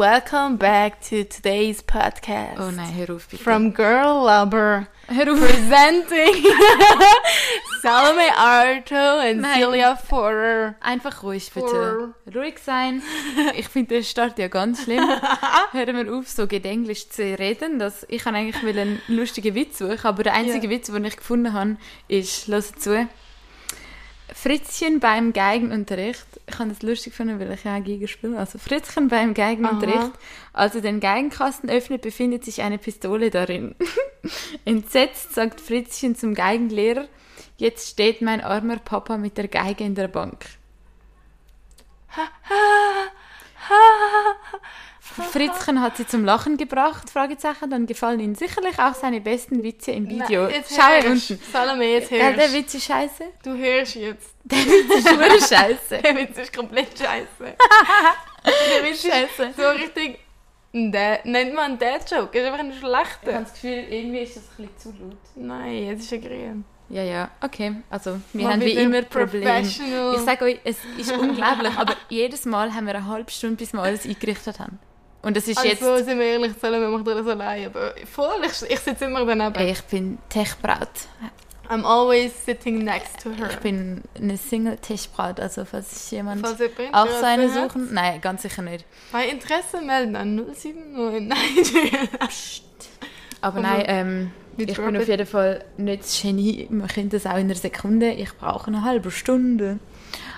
Welcome back to today's podcast. Oh nein, hör auf bitte. From Girl Lover. hör auf. Presenting Salome Arto and Nein. Celia Forer. Einfach ruhig bitte. Ruhig sein. Ich finde den Start ja ganz schlimm. Hören wir auf, so gedenglisch zu reden. Dass ich eigentlich will einen lustigen Witz suchen, aber der einzige Ja. Witz, den ich gefunden habe, ist, hör zu, Fritzchen beim Geigenunterricht. Ich habe das lustig gefunden, weil ich ja auch Geige spiele. Also Fritzchen beim Geigenunterricht. Aha. Als er den Geigenkasten öffnet, befindet sich eine Pistole darin. Entsetzt sagt Fritzchen zum Geigenlehrer, jetzt steht mein armer Papa mit der Geige in der Bank. Fritzchen hat sie zum Lachen gebracht, Fragezeichen, dann gefallen Ihnen sicherlich auch seine besten Witze im Video. Nein, jetzt Schau hier hörst. unten. Salome, jetzt Ja, der hörst. Witz ist scheiße. Du hörst jetzt. Der Witz ist nur scheiße. Der Witz ist komplett scheiße. Der Witz ist Scheiße. so richtig... Dad- Nennt man einen Dad-Joke? Ist einfach ein Ich schlechter. habe das Gefühl, irgendwie ist das ein bisschen zu laut. Nein, jetzt ist er grün. Ja, ja, okay. Also, wir Mal haben wie immer Probleme. Ich sage euch, es ist unglaublich, aber jedes Mal haben wir eine halbe Stunde, bis wir alles eingerichtet haben. Und es ist jetzt... Also, sind wir ehrlich, Salome macht alles allein. Aber voll, ich, ich sitze immer daneben. Ich bin Tech-Braut. I'm always sitting next to her. Ich bin eine Single-Tech-Braut, also falls sich jemand Falls auch so eine Interesse hat. suchen... Nein, ganz sicher nicht. Bei Interesse melden an 079. Nein, Aber Also, nein, ähm, wir ich bin auf jeden Fall nicht das Genie. Man kennt das auch in einer Sekunde. Ich brauche eine halbe Stunde.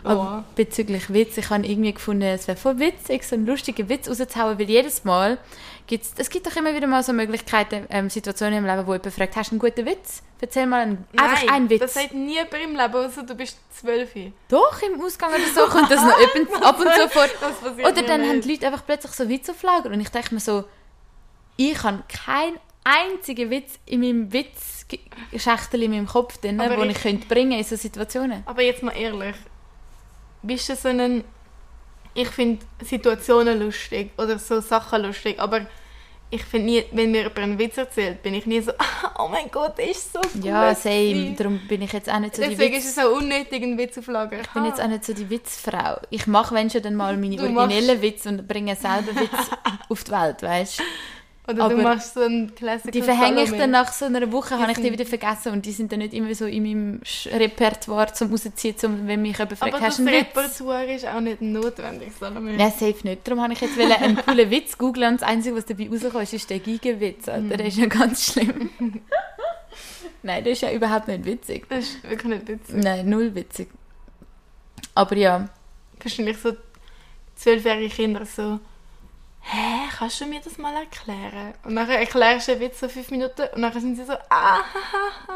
Aber Oh. bezüglich Witz, ich habe irgendwie gefunden, es wäre voll witzig, so einen lustigen Witz rauszuhauen, weil jedes Mal gibt es gibt doch immer wieder mal so Möglichkeiten, ähm, Situationen im Leben, wo jemand fragt, hast du einen guten Witz? Erzähl mal einen, einfach Nein, einen Witz. das sagt nie bei im Leben, außer du bist zwölf. Doch, im Ausgang oder so kommt das noch ab- ab und zu vor. Oder dann haben die Leute einfach plötzlich so Witz auf Lager und ich denke mir so, ich habe keinen einzigen Witz in meinem Witzschächtel in meinem Kopf drin, den ich- ich könnte bringen in so Situationen. Aber jetzt mal ehrlich. Bist du so ein... Ich finde Situationen lustig oder so Sachen lustig, aber ich finde nie, wenn mir jemand einen Witz erzählt, bin ich nie so, oh mein Gott, der ist so gut. Ja, same. gewesen.» Darum bin ich jetzt auch nicht so die Deswegen Witz... ist es auch unnötig, einen Witz auf Lager. Ich bin jetzt auch nicht so die Witzfrau. Ich mache, wenn schon, dann mal meine Du originellen Witze und bringe selber Witz auf die Welt, weißt du? Oder aber du machst so einen Classical Die verhänge ich dann nach so einer Woche, habe ich die wieder vergessen und die sind dann nicht immer so in meinem Repertoire zum rausziehen, zum, wenn mich jemand fragt, Aber hast das du einen Witz? Repertoire ist auch nicht notwendig, Salome. Nein, safe nicht. Darum habe ich jetzt einen coolen Witz googeln und das Einzige, was dabei rauskommt, ist der Gigenwitz. Alter. Der ist ja ganz schlimm. Nein, der ist ja überhaupt nicht witzig. Das ist wirklich nicht witzig. Nein, null witzig. Aber ja, Wahrscheinlich so zwölfjährige Kinder so, hä, kannst du mir das mal erklären? Und dann erklärst du einen Witz so fünf Minuten und dann sind sie so, ah,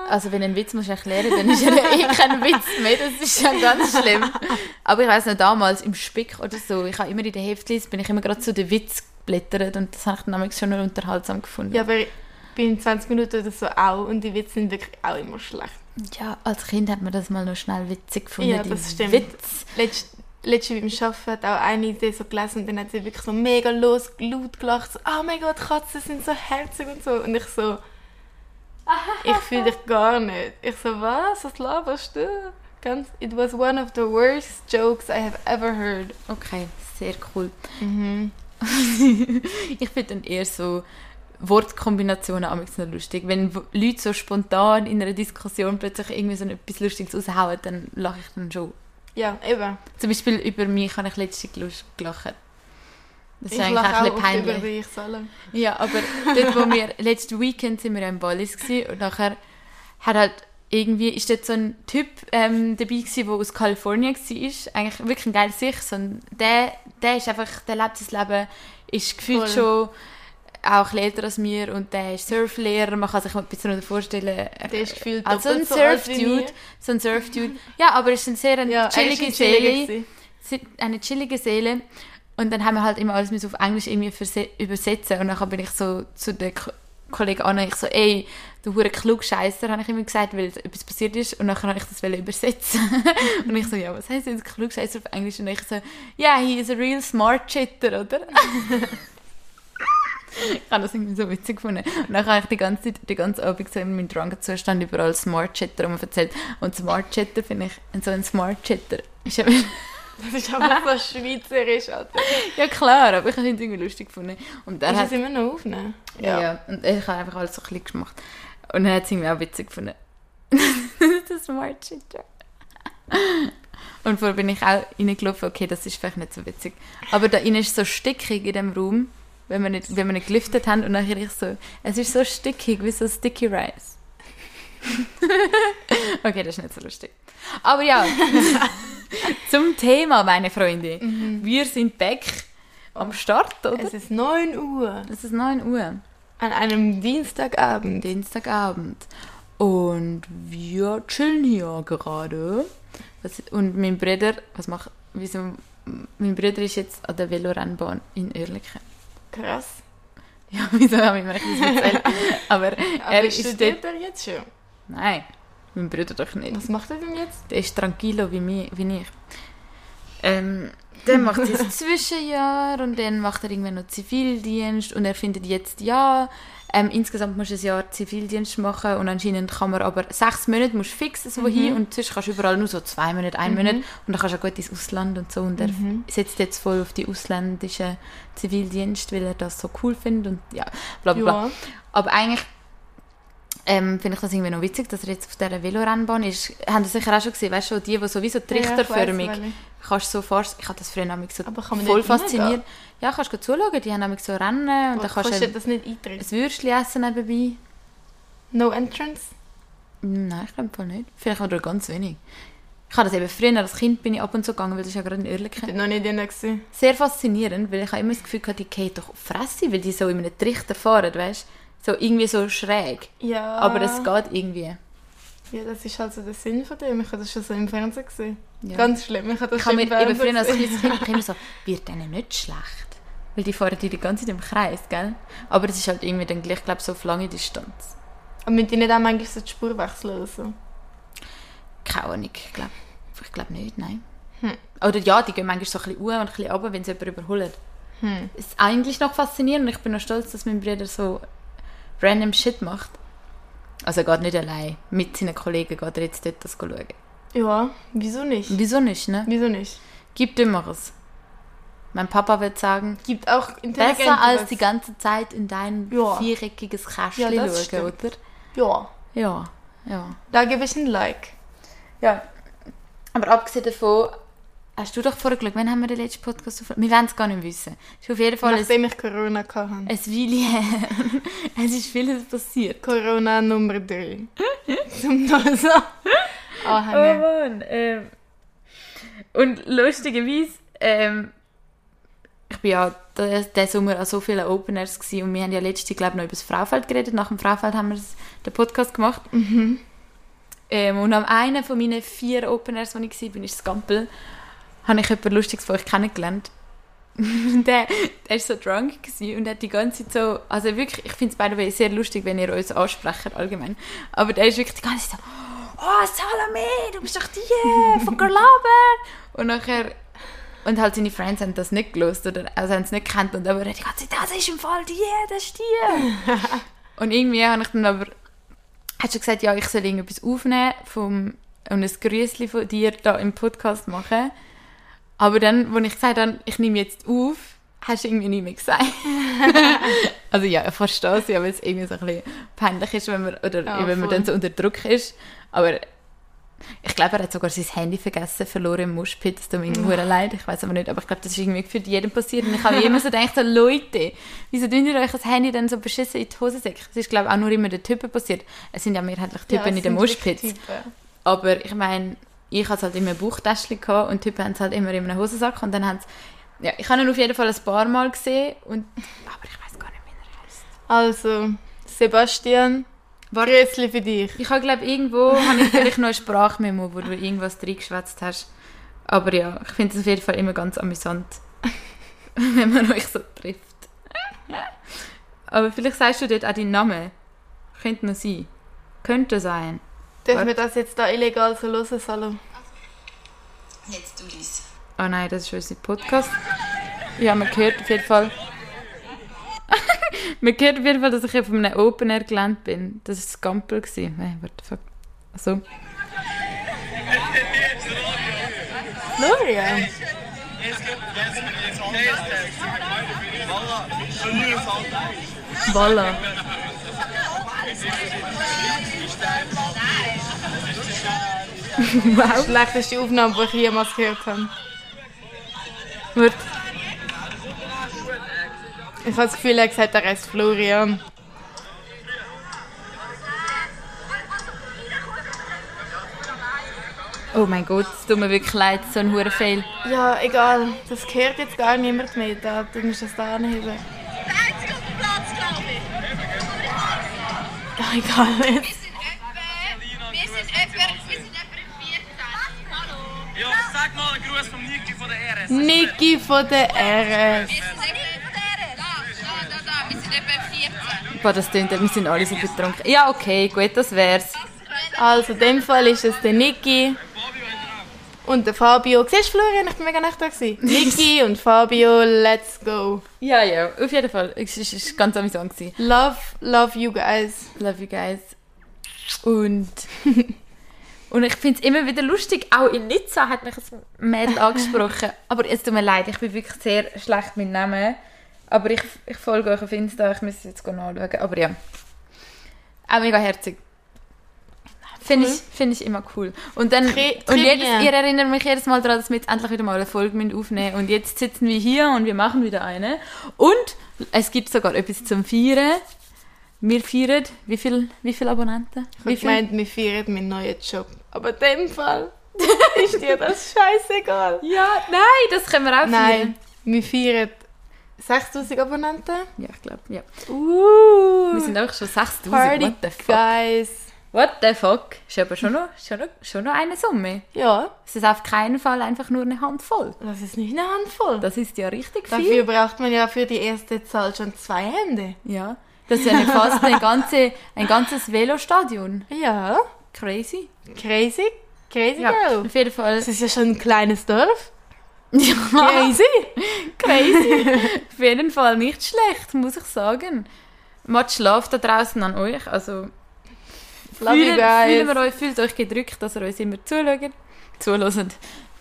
also wenn du einen Witz musst erklären dann ist ja eh kein Witz mehr. Das ist ja ganz schlimm. Aber ich weiß noch, damals im Spick oder so, ich habe immer in den Heftlis, bin ich immer gerade zu den Witz geblättert und das habe ich dann schon noch unterhaltsam gefunden. Ja, aber ich bin 20 Minuten oder so auch und die Witze sind wirklich auch immer schlecht. Ja, als Kind hat man das mal noch schnell witzig gefunden. Ja, das stimmt. Witz. Letzt, letztes beim Arbeiten hat auch eine Idee so gelesen und dann hat sie wirklich so mega los, laut gelacht, so, oh mein Gott, Katzen sind so herzig und so. Und ich so, ich fühle dich gar nicht. Ich so, was, was laberst du? Ganz, it was one of the worst jokes I have ever heard. Okay, sehr cool. Mhm. ich finde dann eher so Wortkombinationen am noch lustig. Wenn Leute so spontan in einer Diskussion plötzlich irgendwie so etwas Lustiges raushauen, dann lache ich dann schon. Ja, eben. Zum Beispiel über mich habe ich letztens gelacht. Das ist ich eigentlich auch ein bisschen oft über peinlich. dich, Salem. Ja, aber dort, wo wir letztes Weekend sind wir im Wallis gewesen, und nachher hat halt irgendwie ist dort so ein Typ ähm, dabei gewesen, der aus Kalifornien war. Eigentlich wirklich ein geiler Sicht. Ein, der, der ist einfach, der lebt sein Leben, ist gefühlt Voll. schon auch älter als mir und der ist Surflehrer. Man kann sich ein bisschen vorstellen. Der ist gefühlt also ein Surfdude. So ein Surfdude. Ja, aber er ist eine sehr Ja, chillige Seele eine chillige Seele. Und dann haben wir halt immer alles auf Englisch irgendwie übersetzen. Und dann bin ich so zu den Ko- Kollegen an, ich so, ey, du hure Klugscheisser, habe ich immer gesagt, weil etwas passiert ist. Und dann habe ich das übersetzen. und ich so, ja, was heißt jetzt Klugscheisser auf Englisch? Und ich so, ja, yeah, he is a real smart chitter, oder? ich habe das irgendwie so witzig gefunden. Und dann habe ich die ganze Zeit, den ganzen Abend so in meinem drunken Zustand überall Smart Chatter rum erzählt. Und Smart Chatter finde ich, so ein Smart Chatter ist ja Das ist aber so schweizerisch, Alter. Ja klar, aber ich habe es irgendwie lustig gefunden. Und dann Ist hat es immer noch aufnehmen? Ja. ja. Und ich habe einfach alles so ein bisschen gemacht. Und dann hat es irgendwie auch witzig gefunden. das Smart Shit. Und vorher bin ich auch reingelaufen, okay, das ist vielleicht nicht so witzig. Aber da innen ist so stickig in dem Raum, wenn wir nicht, wenn wir nicht gelüftet haben. Und dann ich so, es ist so stickig, wie so Sticky Rice. okay, das ist nicht so lustig. Aber ja, zum Thema, meine Freunde. Wir sind back am Start, oder? Es ist 9 Uhr. Es ist 9 Uhr. An einem Dienstagabend. Dienstagabend. Und wir chillen hier gerade. Und mein Bruder, was macht, wieso, mein Bruder ist jetzt an der Velorennbahn in Oerlikon. Krass. Ja, wieso habe ich mir das erzählt? Aber Aber er ist dort, er jetzt schon? nein, mein Bruder doch nicht. Was macht er denn jetzt? Der ist tranquilo wie, mich, wie ich. Ähm, dann macht er das Zwischenjahr und dann macht er irgendwann noch Zivildienst und er findet jetzt, ja, ähm, insgesamt musst du ein Jahr Zivildienst machen und anscheinend kann man aber sechs Monate musst fix so hin und sonst kannst du überall nur so zwei Monate, ein Monat und dann kannst du auch gut ins Ausland und so und er setzt jetzt voll auf die ausländischen Zivildienst, weil er das so cool findet und ja, bla bla bla. Ja. Aber eigentlich ähm, finde ich das irgendwie noch witzig, dass er jetzt auf dieser Velorennbahn ist. Haben das sicher auch schon gesehen, weißt du, die, die sowieso trichterförmig, Ja, ich kannst du so fast, ich habe das früher nämlich so Aber voll fasziniert. Ja, kannst du zuschauen, die haben nämlich so Rennen und dann Was kannst du das nicht Eintritt? ein Würstchen essen nebenbei. No entrance? Nein, ich glaube voll nicht. Vielleicht oder ganz wenig. Ich habe das eben früher, als Kind bin ich ab und zu gegangen, weil das ja gerade in Ich Oerlikon. war noch nicht drin. Sehr faszinierend, weil ich habe immer das Gefühl hatte, die gehen doch auf Fresse, weil die so in einem Trichter fahren, weißt du? So irgendwie so schräg. Ja. Aber es geht irgendwie. Ja, das ist halt so der Sinn von dem. Ich habe das schon so im Fernsehen gesehen. Ja. Ganz schlimm. Ich habe das Ich schon mir im eben früher als Fernsehen kleines Kind immer so, wird denen nicht schlecht? Weil die fahren die die ganze Zeit im Kreis, gell? Aber es ist halt irgendwie dann gleich, glaube so auf lange Distanz. Müssen die nicht auch manchmal so die Spur wechseln oder so? Keine Ahnung, ich glaube ich glaub nicht, nein. Hm. Oder ja, die gehen manchmal so ein bisschen hoch und ein bisschen runter, wenn sie jemanden überholen. Hm. Es ist eigentlich noch faszinierend und ich bin noch stolz, dass mein Bruder so random Shit macht. Also er geht nicht allein. Mit seinen Kollegen geht er jetzt dort das schauen. Ja, wieso nicht? Wieso nicht, ne? Wieso nicht? Gibt Dümmeres. Mein Papa wird sagen, Gibt auch besser als die ganze Zeit in dein Ja. viereckiges Kästchen Ja, schauen, oder? Ja, Ja, ja. da gebe ich ein Like. Ja. Aber abgesehen davon, hast du doch vorher geschaut, wann haben wir den letzten Podcast aufgenommen? Wir wollen es gar nicht wissen. Es ist auf jeden Fall ein, Nachdem ich Corona hatte. ein Weile her. es ist vieles passiert. Corona Nummer 3. Zum so Oh anhängen. Mann. Ähm, und lustigerweise, ähm, ich bin ja diesen Sommer an so vielen Open Airs gewesen und wir haben ja letztes glaube ich, noch über das Fraufeld geredet. Nach dem Fraufeld haben wir das- den Podcast gemacht. Ähm, und am einen von meinen vier Open Airs, wo ich war, bin ich Skampel, habe ich jemanden Lustiges von euch kennengelernt. der, der war so drunk und hat die ganze Zeit so, also wirklich, ich finde es by the way sehr lustig, wenn ihr uns ansprecht allgemein, aber der ist wirklich die ganze Zeit so, oh Salome, du bist doch die von Garlaber und nachher und halt seine Friends haben das nicht gelöst oder also haben es nicht gekannt und aber er die ganze Zeit, das ist im Fall die, das ist die und irgendwie habe ich dann aber hat schon gesagt, ja, ich soll irgendetwas aufnehmen vom, und ein Grüßli von dir da im Podcast machen. Aber dann, als ich gesagt habe, ich nehme jetzt auf, hast du irgendwie nicht mehr gesagt. also ja, ich verstehe es ja, weil es irgendwie so ein bisschen peinlich ist, wenn man, oder Ja, wenn man voll. dann so unter Druck ist. Aber ich glaube, er hat sogar sein Handy vergessen, verloren im Muschpit. Das tut mir verdammt leid. Ich weiß aber nicht, aber ich glaube, das ist irgendwie für jeden passiert. Und ich habe immer so gedacht, so, Leute, wieso tun ihr euch das Handy dann so beschissen in die Hose säcken? Das ist, glaube ich, auch nur immer den Typen passiert. Es sind ja mehrheitlich Typen Ja, in den. Typen. Aber ich meine, ich hatte es halt immer im Bauchtäschchen gehabt und die Typen haben es halt immer in einem Hosensack. Und dann haben ja, ich habe ihn auf jeden Fall ein paar Mal gesehen. Und, aber ich weiß gar nicht, wie er heißt. Also, Sebastian, Grüßli für dich. Ich habe, glaube irgendwo habe ich vielleicht noch eine Sprachmemo, wo du irgendwas reingeschwätzt hast. Aber ja, ich finde es auf jeden Fall immer ganz amüsant, wenn man euch so trifft. Aber vielleicht sagst du dort auch deinen Namen. Könnte noch sein. Könnte sein. Dürfen wir das jetzt da illegal so hören, Salo? Jetzt du dies. Ah nein, das ist unser Podcast. Ja, man hört auf jeden Fall. man hört auf jeden Fall, dass ich auf einem Open Air gelandet bin. Das war das Gampel. gewesen. Hey, what the fuck. Also, Gloria. Voila. Wow. Schlechteste Aufnahme, die ich jemals gehört habe. Wird. Ich habe das Gefühl, er gesagt, er heißt Florian. Oh mein Gott, es tut mir wirklich leid, so ein hoher Fail. Ja, egal. Das gehört jetzt gar niemand mehr. Da, du musst das da anheben. Der einzige auf dem Platz, glaube ich. Ja, egal jetzt. Wir sind etwa, wir sind etwa, wir sind etwa im 14. Hallo. Ja, sag mal einen Gruß vom Niki von der RS. Niki von der RS. Wir sind etwa von der. Da, da, da, da. Wir sind etwa im 14. Boah, das klingt, wir sind alle so betrunken. Ja, okay, gut, das wär's. Also, in dem Fall ist es der Niki und der Fabio. Siehst du, Florian, ich bin mega nicht da gewesen. Niki und Fabio, let's go. Ja, ja, auf jeden Fall. Es war es war ganz amüsant. gewesen. Love, love you guys. Love you guys. Und, und ich finde es immer wieder lustig, auch in Nizza hat mich ein Mädel angesprochen. Aber es tut mir leid, ich bin wirklich sehr schlecht mit Namen. Aber ich, ich folge euch auf Insta, ich muss jetzt nachschauen. Aber ja. Auch mega herzig. Finde ich, find ich immer cool. Und dann, und jedes, ihr erinnert mich jedes Mal daran, dass wir jetzt endlich wieder mal eine Folge müssen aufnehmen Und jetzt sitzen wir hier und wir machen wieder eine. Und es gibt sogar etwas zum Feiern. Wir feiern, wie viel, wie viele Abonnenten? Ich Wie habe gemeint, wir feiern meinen neuen Job. Aber in dem Fall ist dir das scheißegal. Ja, nein, das können wir auch feiern. Nein, wir feiern 6000 Abonnenten. Ja, ich glaube, ja. Uh, Wir sind auch schon 6000. Party What the fuck? Guys. What the fuck? Ist aber schon noch, schon noch, schon noch eine Summe. Ja, Es ist auf keinen Fall einfach nur eine Handvoll. das ist nicht eine Handvoll. Das ist ja richtig viel. Dafür braucht man ja für die erste Zahl schon zwei Hände. Ja. Das ist ja eine- fast eine ganze, ein ganzes Velostadion. Ja, Crazy. crazy. Crazy Ja, girl. auf jeden Fall. Das ist ja schon ein kleines Dorf. Ja, Crazy. crazy. auf jeden Fall nicht schlecht, muss ich sagen. Macht Schlaf da draußen an euch. Also fühlen, fühlen wir euch, fühlt euch gedrückt, dass ihr uns immer zuschaut. Zuhören.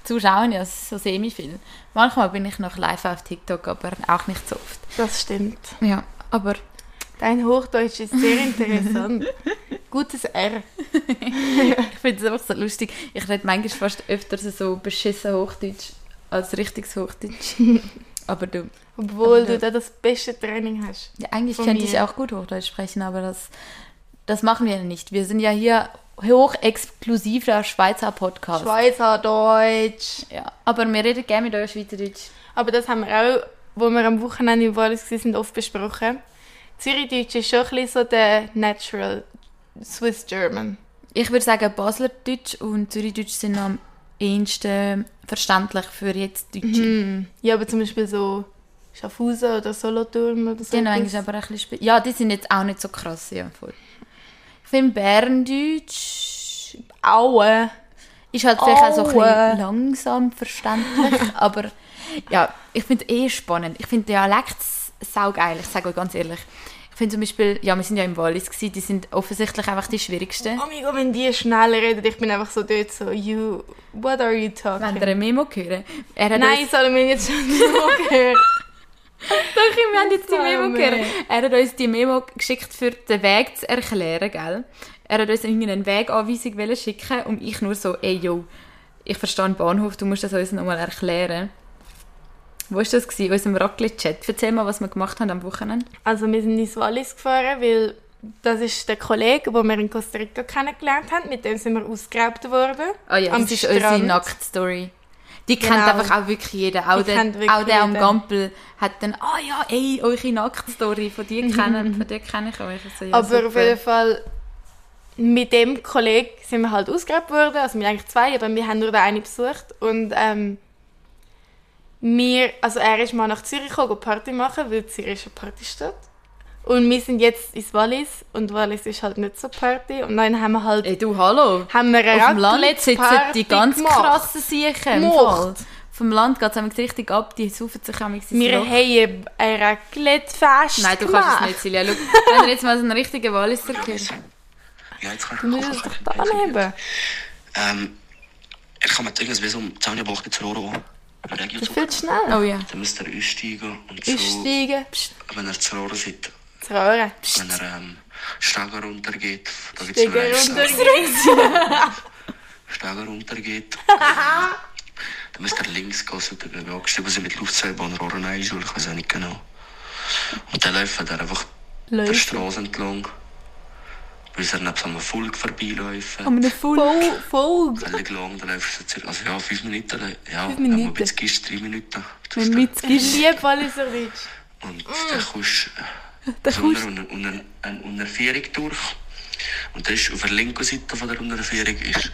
Zuschauen ja so semi viel. Manchmal bin ich noch live auf TikTok, aber auch nicht so oft. Das stimmt. Ja, aber Dein Hochdeutsch ist sehr interessant. Gutes R. ich finde es einfach so lustig. Ich rede manchmal fast öfter so beschissen Hochdeutsch als richtiges Hochdeutsch. aber du, Obwohl Aber du da das beste Training hast. ja, eigentlich könnte mir. ich auch gut Hochdeutsch sprechen, aber das, das machen wir ja nicht. Wir sind ja hier hochexklusiver Schweizer Podcast. Schweizer Deutsch. ja, aber wir reden gerne mit euch Schweizerdeutsch. Aber das haben wir auch, wo wir am Wochenende in Wallis waren, oft besprochen. Zürichdeutsch ist schon ein bisschen so der Natural Swiss German. Ich würde sagen, Baslerdeutsch und Zürichdeutsch sind am ehesten verständlich für jetzt Deutsche. Hm. Ja, aber zum Beispiel so Schaffhausen oder Solothurn oder so. Genau, eigentlich aber ein bisschen Ja, die sind jetzt auch nicht so krass, ja, voll. Ich finde Berndeutsch Aue. ist halt vielleicht auch so ein Aue. bisschen langsam verständlich, aber ja, ich finde eh spannend. Ich finde Dialekt saugeil, ich sage euch ganz ehrlich. Ich finde zum Beispiel, ja, wir sind ja im Wallis gewesen, die sind offensichtlich einfach die schwierigsten. Amigo, wenn die schnell reden, ich bin einfach so dort so, you, what are you Wenn talking? ihr ein Memo hören. Er hat Nein, uns, sollen wir jetzt schon so gehört? doch, wir haben jetzt die Memo gehört. Er hat uns die Memo geschickt, für den Weg zu erklären, gell? Er hat uns irgendeine Weganweisung schicken und ich nur so, ey, yo, ich verstehe den Bahnhof, du musst das uns nochmal erklären. Wo war das? Gewesen? In unserem Raclette-Chat. Erzähl mal, was wir gemacht haben am Wochenende. Also wir sind ins Wallis gefahren, weil das ist der Kollege, den wir in Costa Rica kennengelernt haben. Mit dem sind wir ausgeraubt worden. Ah ja, Am das ist unsere Strand. Nacktstory. Die kennt Genau. einfach auch wirklich jeder. Auch, der, kennt auch der am. Gampel hat dann, ah ja, ey, eure Nacktstory, von dir kennen, von dir kenne ich euch. Also, ja, Aber auf super. jeden Fall mit dem Kollegen sind wir halt ausgeraubt worden. Also wir eigentlich zwei, aber wir haben nur den einen besucht. Und ähm, wir, also er ist mal nach Zürich gekommen, Party machen, weil Zürich ist eine Partystadt. Und wir sind jetzt ins Wallis und Wallis ist halt nicht so Party. Und dann haben wir halt Ey, du, hallo. haben wir eine Auf dem Land sitzen die ganz gemacht. krassen Siechen. Gemacht. Vom Land geht es richtig ab, die saufen sich am Wir Loch. haben ein Raclette-Fest Nein, du gemacht. kannst es nicht, Silja. Schau, wenn ihr jetzt mal so einen richtigen Walliser hört. Ja, jetzt kann ich Du musst es doch da anheben. Ähm, ich kann mir irgendwas wie so um 10 Uhr Woche den Das ist viel zu schnell. Oh ja. Dann müsst ihr aussteigen und so, Aussteigen, pst, wenn ihr zu Rohren seid, zu Röhren. wenn ihr ähm, Steiger runtergeht, da gibt's Steiger runtergeht. Steiger runtergeht, dann müsst ihr links gehen, so der wo sie mit Luftseilbahn Rohren einschulen, ich weiß auch nicht genau. Und dann läuft ihr einfach der Läuft. Straße entlang, bis ihr neben so einem Volk vorbeiläuft. Um eine Full. Voll, voll. Völlig lang, dann läufst du so circa, also ja, fünf Minuten, ja, Fünf Minuten. jetzt gehst, drei Minuten. Wenn du Ich mitgehst. liebe Walliser Deutsch. Und dann kommst du kommst- unter, unter, unter, eine Unterführung durch. Und das ist auf der linken Seite von der Unterführung ist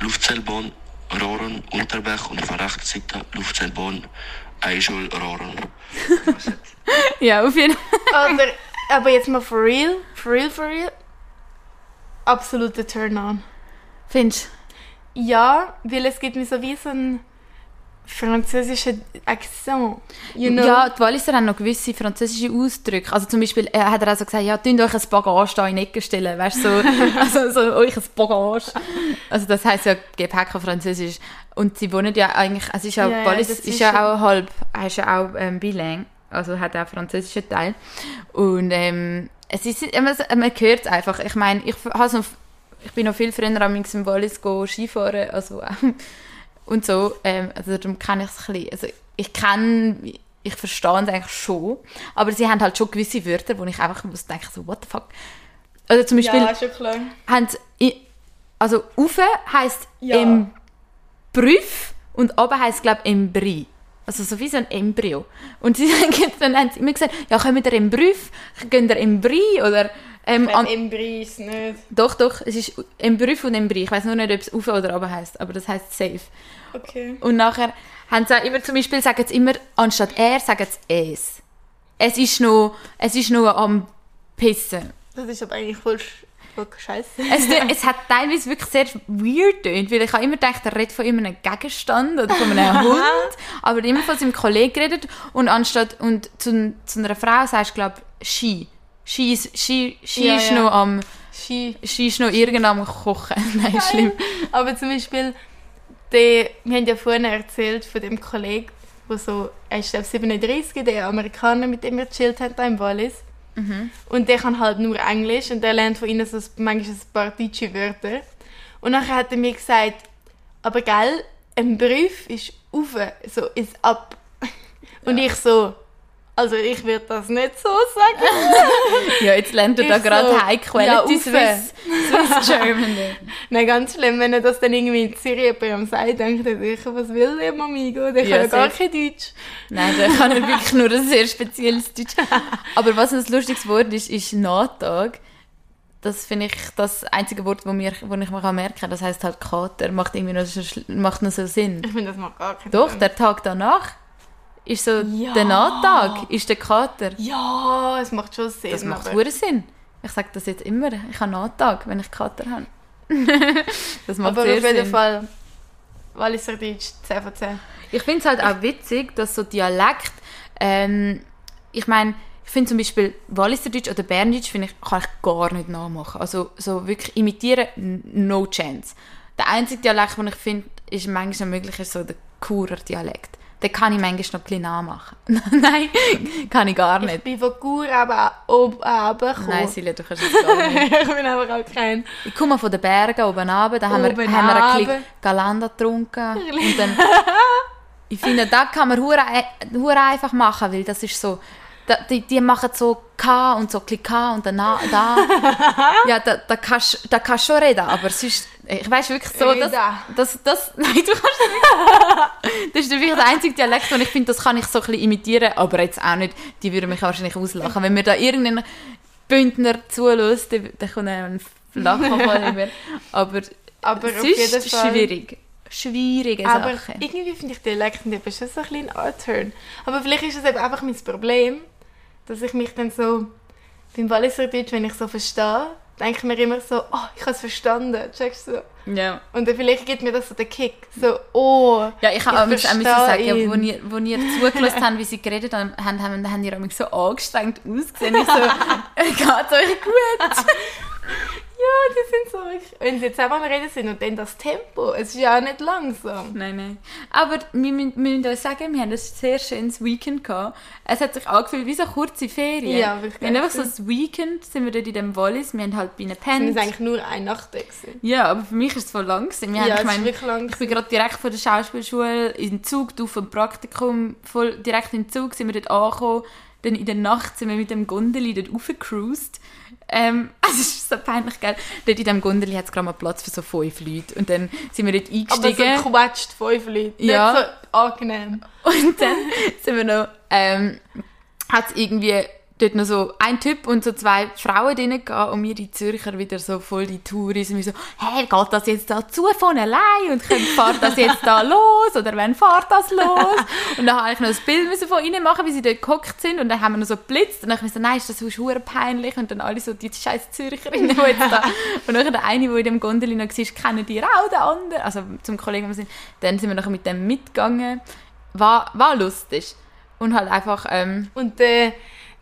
Luftseilbahn, Rohren, Unterberg und auf der rechten Seite Luftseilbahn, Eischul, Rohren. Ja, auf jeden Fall. Aber jetzt mal for real, for real, for real. Absoluter Turn-on. Findest Ja, weil es gibt mir so wie so einen französischen Akzent. You know? Ja, die Walliser haben noch gewisse französische Ausdrücke. Also zum Beispiel äh, hat er auch so gesagt, ja, tun euch ein Bagage da in die Ecke stellen, weißt du, so, also so euch ein Bagage. Also das heisst ja Gepäck auf Französisch. Und sie wohnen ja eigentlich, also ist ja, Ja, Wallis ist, ist ja auch halb, er ist ja auch ähm, bilang, also hat auch französischen Teil. Und ähm, es ist, man, man hört es einfach. Ich meine, ich, habe so, ich bin noch viel früher am im Wallis Skifahren, also und so. Ähm, also darum kenne ich es ein bisschen. Also ich kenne, ich verstehe es eigentlich schon, aber sie haben halt schon gewisse Wörter, wo ich einfach muss denken so, what the fuck. Also zum Beispiel ja, schon klar. haben sie, also Ufe heisst Ja. im Prüf und oben heisst glaube Embry. Also so wie so ein Embryo. Und sie dann haben sie immer gesagt, ja, kommen wir im Prüf, gehen wir im Bri oder ähm, an, Im Preis nicht. doch, doch, es ist Embrüf und Embry. Ich weiß nur nicht, ob es Ufe oder oben heisst, aber das heisst safe. Okay. Und nachher haben sie auch immer, zum Beispiel sagen sie immer, anstatt er, sagen sie es. Es ist noch, es ist noch am Pissen. Das ist aber eigentlich voll, scheiße. Es, es hat teilweise wirklich sehr weird tönt, weil ich habe immer gedacht, er redet von einem Gegenstand oder von einem Hund, aber immer von seinem Kollegen geredet und anstatt, und zu, zu einer Frau sagst du, glaube Ski. Ski ist, Ski, Ski Ja, ist ja. noch am, Ski. Ski ist noch irgendwann am Kochen. Nein, schlimm. Aber zum Beispiel, der, wir haben ja vorhin erzählt von dem Kollegen, der so, er ist glaube 37, der Amerikaner, mit dem wir gechillt haben, da im Wallis. Und der kann halt nur Englisch und der lernt von ihnen so manchmal ein paar deutsche Wörter. Und nachher hat er mir gesagt, aber gell, ein Brief ist auf, so ist ab. Und ich so, also ich würde das nicht so sagen. Ja, jetzt lernt er da gerade so, High ja, Quality rauf. Swiss, Swiss German. Nein, ganz schlimm, wenn er das dann irgendwie in Syrien bei ihm sagt, denkt er sich, was will der Mamigo? Der Ja, kann ja gar kein Deutsch. Nein, der kann er wirklich nur ein sehr spezielles Deutsch. Aber was ein lustiges Wort ist, ist Nahtag. Das finde ich das einzige Wort, wo, mir, wo ich mir merken kann. Das heißt halt Kater. Macht irgendwie noch so, macht noch so Sinn. Ich finde, das macht gar keinen Doch, Sinn. der Tag danach ist so Ja. der Nahtag, ist der Kater. Ja, es macht schon Sinn. Das macht aber, Sinn. Ich sage das jetzt immer. Ich habe Nahtag, wenn ich Kater habe. das macht aber sehr auf jeden Sinn. Fall, Walliser Deutsch, 10 von 10. Ich finde es halt auch witzig, dass so Dialekt, ähm, ich meine, ich finde zum Beispiel Walliserdeutsch oder Berndeutsch finde ich, kann ich gar nicht nachmachen. Also so wirklich imitieren, no chance. Der einzige Dialekt, den ich finde, ist manchmal möglich, ist so der Churer Dialekt. Den kann ich manchmal noch ein bisschen nachmachen. Nein, kann ich gar Ich nicht. bin von Kur aber oben runtergekommen. Nein, Silja, du kannst es gar nicht. ich bin aber auch kein... Ich komme von den Bergen oben runter, da haben wir, Oben haben wir ein bisschen Galanda getrunken. Und dann, ich finde, da kann man hure ei- hure einfach machen, weil das ist so, die, die machen so K und so bisschen K und dann da. ja, da, da kannst da kannst schon reden, aber sonst, ich weiß wirklich so, dass, Reden. das, das, nein, du kannst nicht. Das ist wirklich der einzige Dialekt, und ich finde, das kann ich so ein bisschen imitieren, aber jetzt auch nicht, die würden mich wahrscheinlich auslachen. Wenn mir da irgendein Bündner zulässt, dann dann kommt ein Lachenfall über. Aber, Aber sonst jeden Fall... schwierig. Schwierige Aber Sachen. irgendwie finde ich Dialekten eben schon so ein bisschen ein. Aber vielleicht ist es eben einfach mein Problem, dass ich mich dann so beim Walliser Deutsch, wenn ich so verstehe, denke ich mir immer so, oh, ich habe es verstanden, checkst du? Ja. Und dann vielleicht gibt mir das so den Kick, so, oh, Ja, ich habe auch müssen verstehe sagen, ihn. wo ihr, wo ihr zugelassen habt, wie sie geredet haben, haben, haben, haben ihr mich so angestrengt ausgesehen. Ich so, geht's euch gut? ja, die sind so, wirklich, wenn sie jetzt auch reden sind und dann das Tempo, es ist ja auch nicht langsam. Nein, nein. Aber wir müssen, wir müssen euch sagen, wir haben ein sehr schönes Weekend gehabt. Es hat sich angefühlt wie so kurze Ferien. Ja, wirklich Wir haben einfach so das Weekend, sind wir dort in dem Wallis, wir haben halt bei ihnen Es gepennt. war eigentlich nur eine Nacht gewesen. Ja, aber für mich ist es voll lang gewesen. Wir haben, Ja, ich es ist meine, wirklich lang Ich bin gerade direkt von der Schauspielschule in den Zug, du vom Praktikum, voll direkt in den Zug sind wir dort angekommen. Dann in der Nacht sind wir mit dem Gondeli dort raufgecruised. Ähm, also es ist so peinlich, gell? Dort in dem Gondeli hat es gerade mal Platz für so fünf Leute. Und dann sind wir dort Aber eingestiegen. so quatscht fünf Leute. Ja. Nicht so angenehm. Und dann sind wir noch, ähm, hat es irgendwie dort noch so ein Typ und so zwei Frauen drin gehabt und wir die Zürcher wieder so voll die Touris und wir so, hey, geht das jetzt da zu von allein und könnt, fahrt das jetzt da los oder wann fahrt das los? Und dann habe ich noch ein Bild müssen von ihnen machen, wie sie dort gehockt sind und dann haben wir noch so geblitzt und dann habe ich so, nein, ist das so hure peinlich? Und dann alle so, die scheiß Zürcherinnen, die jetzt da, und dann der eine, der in dem Gondeli noch war, kennen die auch den anderen, also zum Kollegen, wir sind, dann sind wir nachher mit dem mitgegangen, war, war lustig. Und halt einfach, ähm, Und der,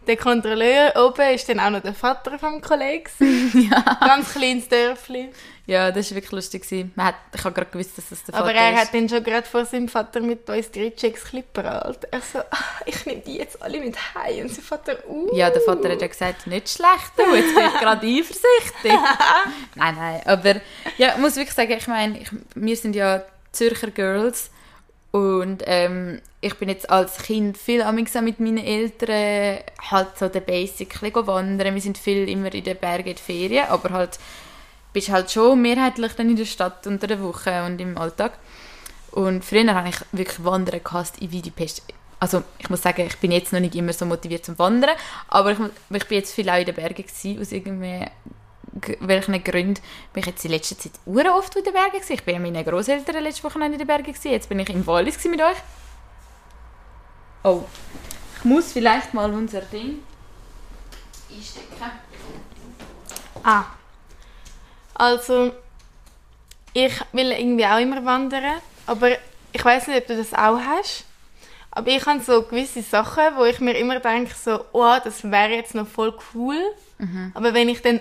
der Kontrolleur oben ist dann auch noch der Vater vom Kollegen. ja. Ganz kleines Dörfli. ja, das war wirklich lustig. Man hat, ich habe gerade gewusst, dass das der Vater Aber er ist. hat dann schon gerade vor seinem Vater mit uns drei Chicks Clipper. Er so, ah, ich nehme die jetzt alle mit heim. Und sein Vater, uh. Ja, der Vater hat ja gesagt, nicht schlecht, du, jetzt bin ich gerade eifersüchtig. nein, nein, aber ja, ich muss wirklich sagen, ich meine, ich, wir sind ja Zürcher Girls und ähm, ich bin jetzt als Kind viel mit meinen Eltern halt so der Basic, wandern, wir sind viel immer in den Bergen in die Ferien, aber halt bist halt schon mehrheitlich dann in der Stadt unter der Woche und im Alltag. Und früher habe ich wirklich Wandern gehasst, wie die Pest. Also ich muss sagen, ich bin jetzt noch nicht immer so motiviert zum Wandern, aber ich, ich bin jetzt viel auch in den Bergen gewesen, aus irgendwie g- welchen Gründen bin ich jetzt in letzter Zeit ure oft in den Bergen gewesen. Ich bin ja mit meinen Großeltern letzte Woche in den Bergen gewesen. Jetzt bin ich im Wallis mit euch. Oh, ich muss vielleicht mal unser Ding einstecken. Ah. Also, ich will irgendwie auch immer wandern, aber ich weiß nicht, ob du das auch hast. Aber ich habe so gewisse Sachen, wo ich mir immer denke, so, oh, das wäre jetzt noch voll cool. Aber wenn ich dann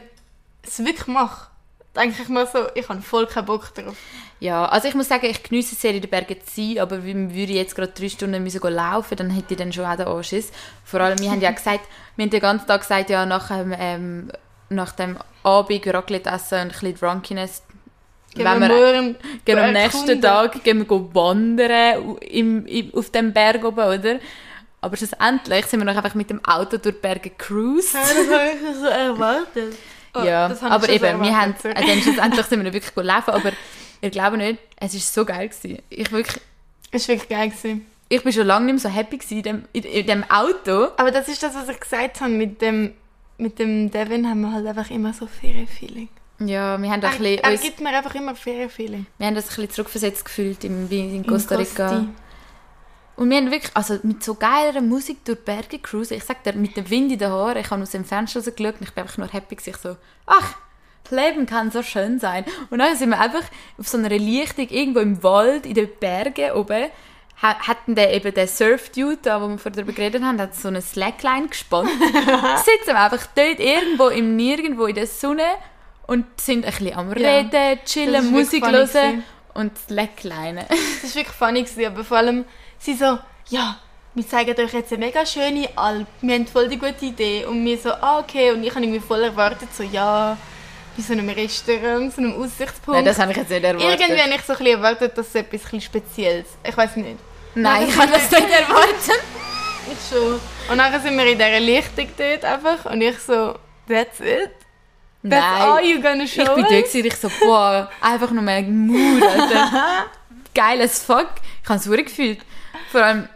es wirklich mache, denke ich mir so, ich habe voll keinen Bock drauf. Ja, also ich muss sagen, ich genieße es sehr in den Bergen zu sein, aber wenn wir jetzt gerade drei Stunden müssen laufen, dann hätte ich dann schon auch den Anschiss. Vor allem, wir haben ja gesagt, wir haben den ganzen Tag gesagt, ja, nach, dem, ähm, nach dem Abend Raclette essen und ein bisschen Drunkiness, Gehen wenn wir wir, morgen gehen am erkunden. nächsten Tag gehen wir wandern im, im, auf dem Berg oben, oder? Aber schlussendlich sind wir noch einfach mit dem Auto durch die Berge cruised. Ja, das habe ich so erwartet. Oh, ja, aber eben, wir haben, äh, dann schlussendlich sind wir dann wirklich gelaufen, aber ich glaube nicht, es war so geil. Gewesen. Ich, wirklich, Es war wirklich geil. Gewesen. ich bin schon lange nicht mehr so happy gewesen in dem, in, in dem Auto. Aber das ist das, was ich gesagt habe. Mit dem, mit dem Devin haben wir halt einfach immer so Ferienfeeling. Ja, wir haben, da ein bisschen, er uns, gibt mir einfach immer Ferienfeeling. wir haben das ein bisschen zurückversetzt gefühlt in, in In Costa Rica. Costi. Und wir haben wirklich, also mit so geiler Musik durch die Berge cruisen. Ich sag dir, mit dem Wind in den Haaren, ich habe aus dem Fenster rausgeschaut und ich bin einfach nur happy gewesen. So, ach, das Leben kann so schön sein. Und dann sind wir einfach auf so einer Lichtung irgendwo im Wald, in den Bergen oben, ha- hatten der eben den Surf-Dude, da, wo wir vorher darüber geredet haben, hat so eine Slackline gespannt. Sitzen wir einfach dort irgendwo im Nirgendwo in der Sonne und sind ein bisschen am Ja. Reden, Das chillen, Musik hören und Slackline. Das war wirklich funny, gewesen, aber vor allem, sie so, ja, wir zeigen euch jetzt eine mega schöne Alp, wir haben voll die gute Idee. Und wir so, ah, okay. Und ich habe irgendwie voll erwartet, so, ja, bei so einem Restaurant, so einem Aussichtspunkt. Nein, das habe ich jetzt nicht erwartet. Irgendwie habe ich so ein bisschen erwartet, dass es etwas Spezielles Ich weiß nicht. Nein, Nachher ich habe das nicht erwartet. Ich schon. Und dann sind wir in dieser Lichtung dort einfach und ich so, that's it? That's all Nein. you gonna show Ich bin dort gewesen, ich so, boah, einfach nur mehr Mut, Alter. Geil as fuck. Ich habe es gefühlt. Vor allem,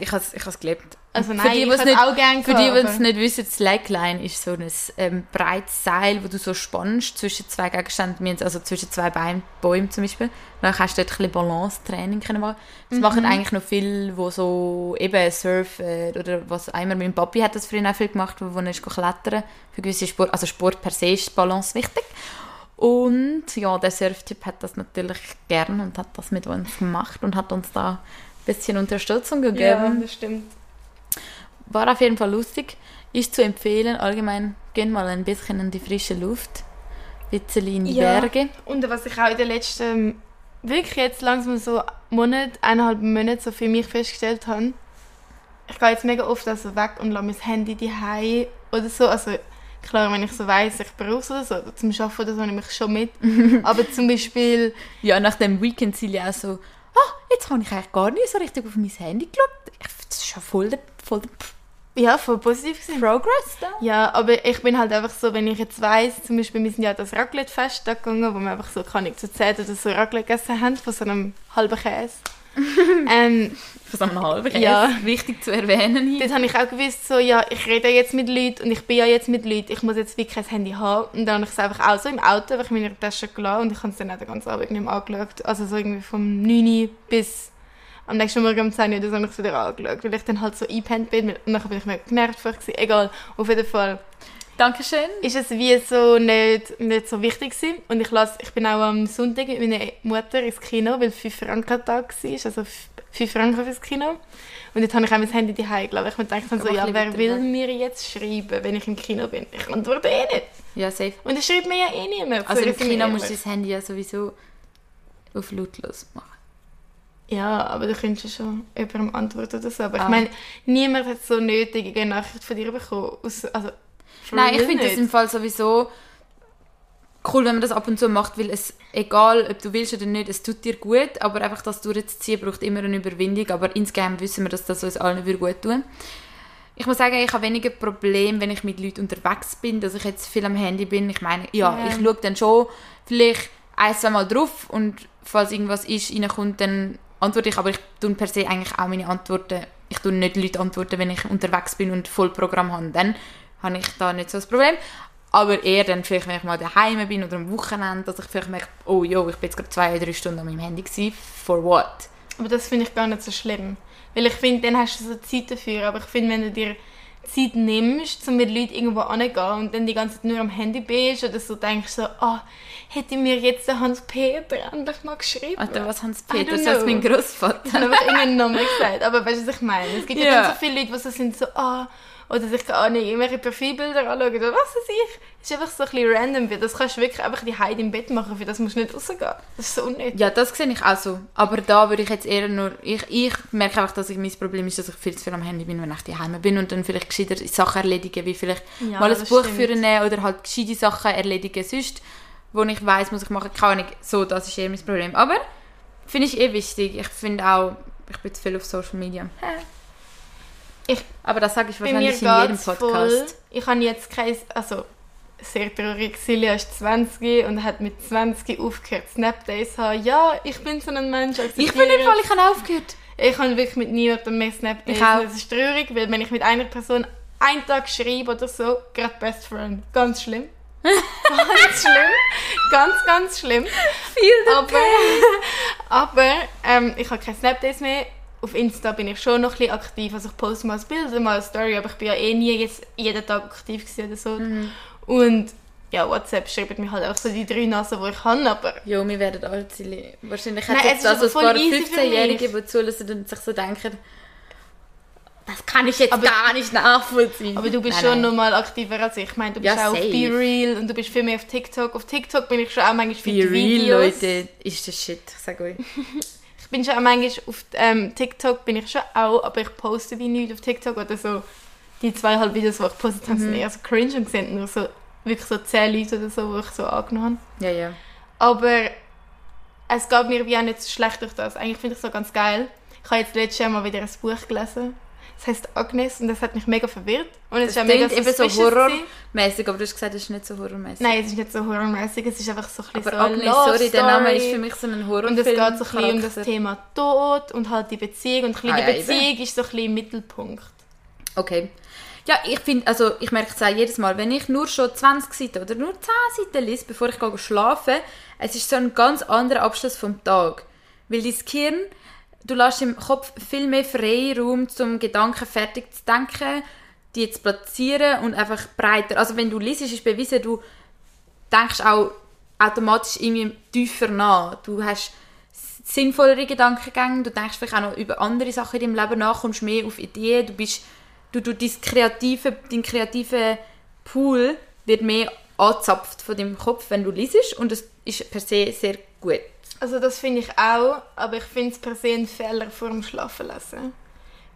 ich habe es ich has gelebt. Also Für nein, die, ich nicht- auch gerne Für die, die es nicht wissen, Slackline ist so ein ähm, breites Seil, wo du so spannst zwischen zwei Gegenständen, also zwischen zwei Beinen, Bäumen zum Beispiel. Dann kannst du dort ein bisschen Balance-Training machen. Das Mhm. machen eigentlich noch viele, wo so eben surfen oder was einmal mein Papi hat das früher auch viel gemacht, wo er ist klettern. Für gewisse Sport, also Sport per se ist Balance wichtig. Und ja, der Surftyp hat das natürlich gern und hat das mit uns gemacht und hat uns da ein bisschen Unterstützung Ja, gegeben. das stimmt. War auf jeden Fall lustig. Ist zu empfehlen. Allgemein, gehen mal ein bisschen in die frische Luft. Witzeli in die Ja. Berge. Und was ich auch in den letzten, wirklich jetzt langsam so Monat, eineinhalb Monate so für mich festgestellt habe, ich gehe jetzt mega oft also weg und lasse mein Handy daheim oder so. Also klar, wenn ich so weiss, ich brauche es oder so, oder zum Arbeiten oder so, nehme ich schon mit. Aber zum Beispiel, Ja, nach dem Weekend sind ja auch so, ah, jetzt habe ich eigentlich gar nicht so richtig auf mein Handy geschaut. Ich- Das ist schon voll der, voll der ja, voll positiv gewesen. Progress da. Ja, aber ich bin halt einfach so, wenn ich jetzt weiss, zum Beispiel, wir sind ja das Raclette-Fest da gegangen, wo wir einfach so, kann ich zu zehn oder so Raclette gegessen haben, von so einem halben Käse. ähm, Von so einem halben. Ja. Wichtig zu erwähnen hier. dort habe ich auch gewusst, so, ja, ich rede jetzt mit Leuten und ich bin ja jetzt mit Leuten, ich muss jetzt wirklich kein Handy haben. Und dann habe ich es einfach auch so im Auto einfach in meiner Tasche gelassen und ich habe es dann auch den ganzen Abend nicht mehr angeschaut. Also so irgendwie vom 9 Uhr bis am nächsten Morgen um 10 Uhr habe ich es wieder angeschaut, weil ich dann halt so eingepennt bin und dann bin ich mega genervt. vorher. Egal, auf jeden Fall Dankeschön. ist es wie so nicht, nicht so wichtig gewesen. Und ich, las, ich bin auch am Sonntag mit meiner Mutter ins Kino, weil 5 Franken Tag war, also 5 Franken fürs Kino. Und jetzt habe ich auch mein Handy daheim gelassen. Ich mir gedacht, so, ja, wer will mir jetzt schreiben, wenn ich im Kino bin? Ich antworte eh nicht. Ja, safe. Und es schreibt mir ja eh niemand. Also im Kino musst du das Handy ja sowieso auf lautlos machen. Ja, aber du könntest ja schon jemandem antworten oder so. Aber Ah. ich meine, niemand hat so nötig eine Nachricht von dir bekommen. Also, Nein, ich finde das im Fall sowieso cool, wenn man das ab und zu macht, weil es, egal ob du willst oder nicht, es tut dir gut, aber einfach das durchzuziehen braucht immer eine Überwindung, aber insgeheim wissen wir, dass das uns allen gut tun Ich muss sagen, ich habe weniger Probleme, wenn ich mit Leuten unterwegs bin, dass ich jetzt viel am Handy bin. Ich meine, ja, Ja. ich schaue dann schon vielleicht ein, zwei Mal drauf und falls irgendwas ist, reinkommt, dann antworte ich, aber ich tue per se eigentlich auch meine Antworten, ich tue nicht Leute antworten, wenn ich unterwegs bin und Vollprogramm habe, dann habe ich da nicht so das Problem. Aber eher dann vielleicht, wenn ich mal daheim bin oder am Wochenende, dass ich vielleicht merke, oh jo, ich bin jetzt gerade zwei, drei Stunden an meinem Handy gewesen. For what? Aber das finde ich gar nicht so schlimm. Weil ich finde, dann hast du so Zeit dafür. Aber ich finde, wenn du dir Zeit nimmst, um mit Leuten irgendwo anzugehen und dann die ganze Zeit nur am Handy bist oder so denkst so, ah, hätte mir jetzt der Hans-Peter endlich mal geschrieben. Alter, was Hans I Peter? don't Das ist mein Ich Großvater. habe einfach irgendeinen Namen gesagt. Aber weißt du, was ich meine? Es gibt ja, Ja. dann so viele Leute, die so sind, so, ah, oder sich gar nicht irgendwelche Profilbilder anschauen oder was weiß ich. Es ist einfach so ein bisschen random. weil Das kannst du wirklich einfach die Heide im Bett machen, für das musst du nicht rausgehen. Das ist so unnötig. Ja, das sehe ich auch so. Aber da würde ich jetzt eher nur... Ich, ich merke einfach, dass ich, mein Problem ist, dass ich viel zu viel am Handy bin, wenn ich daheim bin und dann vielleicht gescheiter Sachen erledigen, wie vielleicht Ja, mal ein das Buch stimmt. führen oder halt gescheite Sachen erledigen sonst, wo ich weiß muss ich machen. Keine Ahnung. So, das ist eher mein Problem. Aber finde ich eh wichtig. Ich finde auch, ich bin zu viel auf Social Media. Ich- Aber das sage ich wahrscheinlich in jedem geht's voll. Podcast. Ich habe jetzt kein, also sehr traurig, Silja ist 20 und hat mit 20 aufgehört Snapdays zu haben. Ja, ich bin so ein Mensch. Ich bin im Fall, ich habe aufgehört. Ich habe wirklich mit niemandem mehr Snapdays. Ich auch. Das ist traurig, weil wenn ich mit einer Person einen Tag schreibe oder so, gerade Best Friend. Ganz schlimm. ganz schlimm. Ganz, ganz schlimm. Viel Aber, aber ähm, ich habe keine Snapdays mehr. Auf Insta bin ich schon noch ein bisschen aktiv. Also ich poste mal ein Bild oder mal eine Story, aber ich bin ja eh nie jetzt jeden Tag aktiv oder so. Mhm. Und ja, WhatsApp schreibt mir halt auch so die drei Nasen, die ich habe, aber Jo, wir werden alle Ziele. Wahrscheinlich hat es jetzt also ein paar easy für 15-Jährige, mich. die zulassen und sich so denken, das kann ich jetzt Aber- gar nicht nachvollziehen. Aber du bist Nein, schon nein. noch mal aktiver als ich. Ich meine, du bist Ja, auch auf safe. Be Real und du bist viel mehr auf TikTok. Auf TikTok bin ich schon auch manchmal für Be die real, Videos. Leute, ist das Shit, ich sag euch. Ich bin schon auch manchmal auf ähm, TikTok bin ich schon auch, aber ich poste wie nichts auf TikTok oder so. Die zweieinhalb Videos, die ich gepostet habe, Mhm. sind eher so cringe und sind nur so wirklich so zehn Leute oder so, die ich so angenommen habe. Ja, ja. Aber es geht mir wie auch nicht so schlecht durch das. Eigentlich finde ich es so ganz geil. Ich habe jetzt letztes Jahr mal wieder ein Buch gelesen. Das heißt Agnes und das hat mich mega verwirrt. Und es Das ist auch mega eben so horrormäßig, aber du hast gesagt, es ist nicht so horrormäßig. Nein, es ist nicht so horrormäßig, es ist einfach so ein bisschen aber so Agnes, Love sorry, der Name Story. ist für mich so ein Horrorfilm. Und es geht so ein bisschen um das. Thema Tod und halt die Beziehung. Und ein Ah, die ja, eben. Beziehung ist so ein bisschen im Mittelpunkt. Okay. Ja, ich finde, also ich merke es auch jedes Mal, wenn ich nur schon 20 Seiten oder nur 10 Seiten lese, bevor ich gehe schlafen, es ist so ein ganz anderer Abschluss vom Tag. Weil dein Gehirn, du lässt im Kopf viel mehr Freiraum, zum Gedanken fertig zu denken, die zu platzieren und einfach breiter. Also wenn du liest, ist bewiesen, du denkst auch automatisch irgendwie tiefer nach. Du hast sinnvollere Gedankengänge, du denkst vielleicht auch noch über andere Sachen in deinem Leben nach, kommst mehr auf Ideen, du bist, du, du dein kreative, dein kreative Pool wird mehr angezapft von deinem Kopf, wenn du liest und es ist per se sehr gut. Also das finde ich auch, aber ich finde es per se ein Fehler vor dem Schlafen lassen.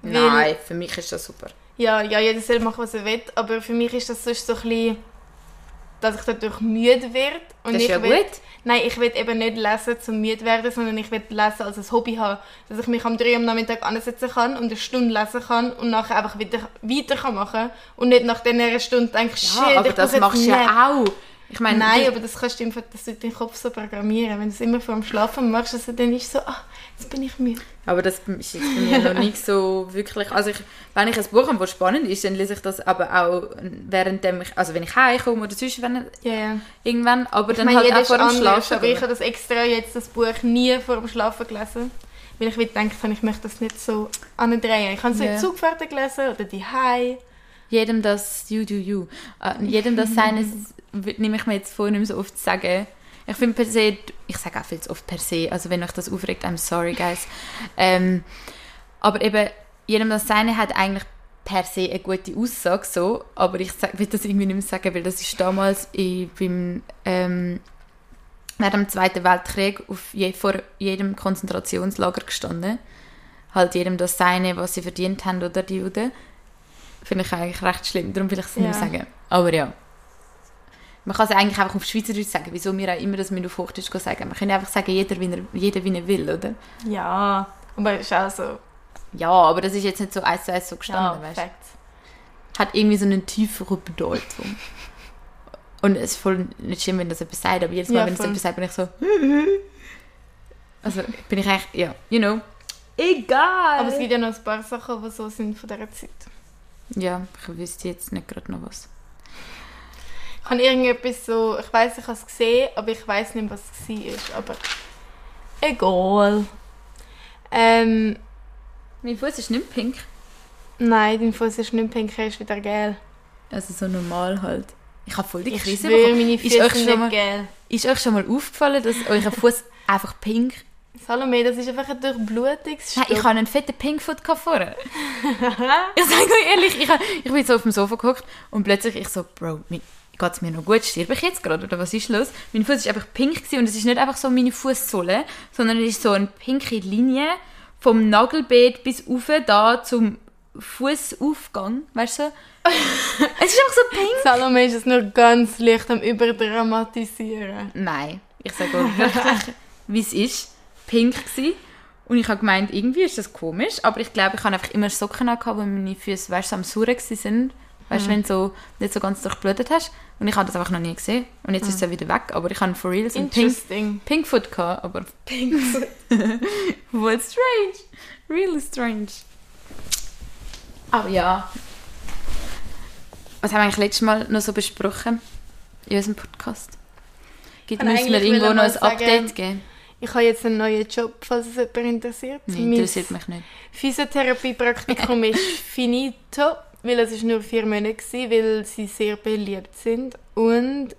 Weil- Nein, für mich ist das super. Ja, ja, jeder soll machen, was er will, aber für mich ist das sonst so ein bisschen, dass ich dadurch müde werde. Und Das ist ich ja will, gut. Nein, ich will eben nicht lesen, zum müde werden, sondern ich will lesen als ein Hobby haben. Dass ich mich am 3 am Nachmittag ansetzen kann und eine Stunde lesen kann und nachher einfach wieder weiter kann machen und nicht nach dieser Stunde denke, shit, Ja, aber ich das machst du ja auch. Ich meine, Nein, aber das kannst du einfach, das deinen Kopf so programmieren. Wenn du es immer vor dem Schlafen machst, also dann ist so, ah, jetzt bin ich müde. Aber das ist jetzt bei mir noch nicht so wirklich. Also ich, wenn ich ein Buch habe, das spannend ist, dann lese ich das aber auch währenddem ich, also wenn ich heimkomme oder sonst wenn, ja. irgendwann, aber Ich dann meine, halt auch vor dem anders, Schlafen. aber ich habe das extra jetzt das Buch nie vor dem Schlafen gelesen. Weil ich wieder gedacht habe, ich möchte das nicht so andrehen. Ich habe es Ja. in der Zugfahrt gelesen oder die Hai. Jedem das you do you. Äh, jedem das seines nehme ich mir jetzt vor, nicht mehr so oft zu sagen. Ich finde per se, ich sage auch viel zu oft per se, also wenn euch das aufregt, I'm sorry guys. Ähm, aber eben, jedem das seine hat eigentlich per se eine gute Aussage so, aber ich sag, will das irgendwie nicht mehr sagen, weil das ist damals in, beim ähm, während dem Zweiten Weltkrieg auf je, vor jedem Konzentrationslager gestanden. Halt jedem das seine, was sie verdient haben, oder die Juden. Finde ich eigentlich recht schlimm, darum will ich es nicht mehr Ja. sagen. Aber ja. Man kann es eigentlich einfach auf Schweizerdeutsch sagen, wieso wir auch immer das mit auf Hochdeutsch sagen. Man kann einfach sagen, jeder wie er, jeder wie er will, oder? Ja, aber ist auch so. Ja, aber das ist jetzt nicht so eins zu eins so Ja, gestanden, weißt du? Facts. Hat irgendwie so eine tiefere Bedeutung. Und es ist voll nicht schlimm, wenn das etwas sagt, aber jedes Mal, Ja, wenn es etwas sagt, bin ich so... Also bin ich eigentlich, ja, you know. Egal! Aber es gibt ja noch ein paar Sachen, die so sind von dieser Zeit. Ja, ich wüsste jetzt nicht gerade noch was. Ich habe irgendetwas so, ich weiß, ich habe es gesehen, aber ich weiß nicht, was es war. Aber egal. Ähm, Mein Fuß ist nicht pink. nein, dein Fuß ist nicht pink, er ist wieder gel. Also so normal halt. Ich habe voll die Ich Krise schwöre, bekommen. meine ist Füße euch, sind schon mal, nicht gel. ist euch schon mal aufgefallen, dass euer Fuß einfach pink Salome, das ist einfach ein Durchblutungsstück. Nein, ich hatte einen fetten Pinkfoot vorher. ich sage euch ehrlich, ich, hab- ich bin so auf dem Sofa geguckt und plötzlich ich so, Bro, geht es mir noch gut? Stirb ich jetzt gerade oder was ist los? Mein Fuß ist einfach pink und es ist nicht einfach so meine Fußsohle, sondern es ist so eine pinke Linie vom Nagelbeet bis rauf da zum Fußaufgang, weißt du? es ist einfach so pink. Salome ist es nur ganz leicht am Überdramatisieren. Nein, ich sage euch wirklich, wie es ist. Pink gsi Und ich habe gemeint, irgendwie ist das komisch, aber ich glaube, ich habe einfach immer Socken angehabt, wo meine Füße, weißt am gsi sind. Weißt du, wenn du so nicht so ganz durchblutet hast. Und ich habe das einfach noch nie gesehen. Und jetzt ist es ja wieder weg. Aber ich habe for real so einen Pink. Pinkfoot gehabt, aber Pinkfoot. Voll strange. Really strange. Aber ja. Was haben wir eigentlich letztes Mal noch so besprochen in unserem Podcast? Gibt müssen wir irgendwo noch ein sagen- Update geben? Ich habe jetzt einen neuen Job, falls es jemand interessiert. Nein, interessiert mich nicht. Physiotherapie-Praktikum ist finito, weil es ist nur vier Monate war, weil sie sehr beliebt sind. Und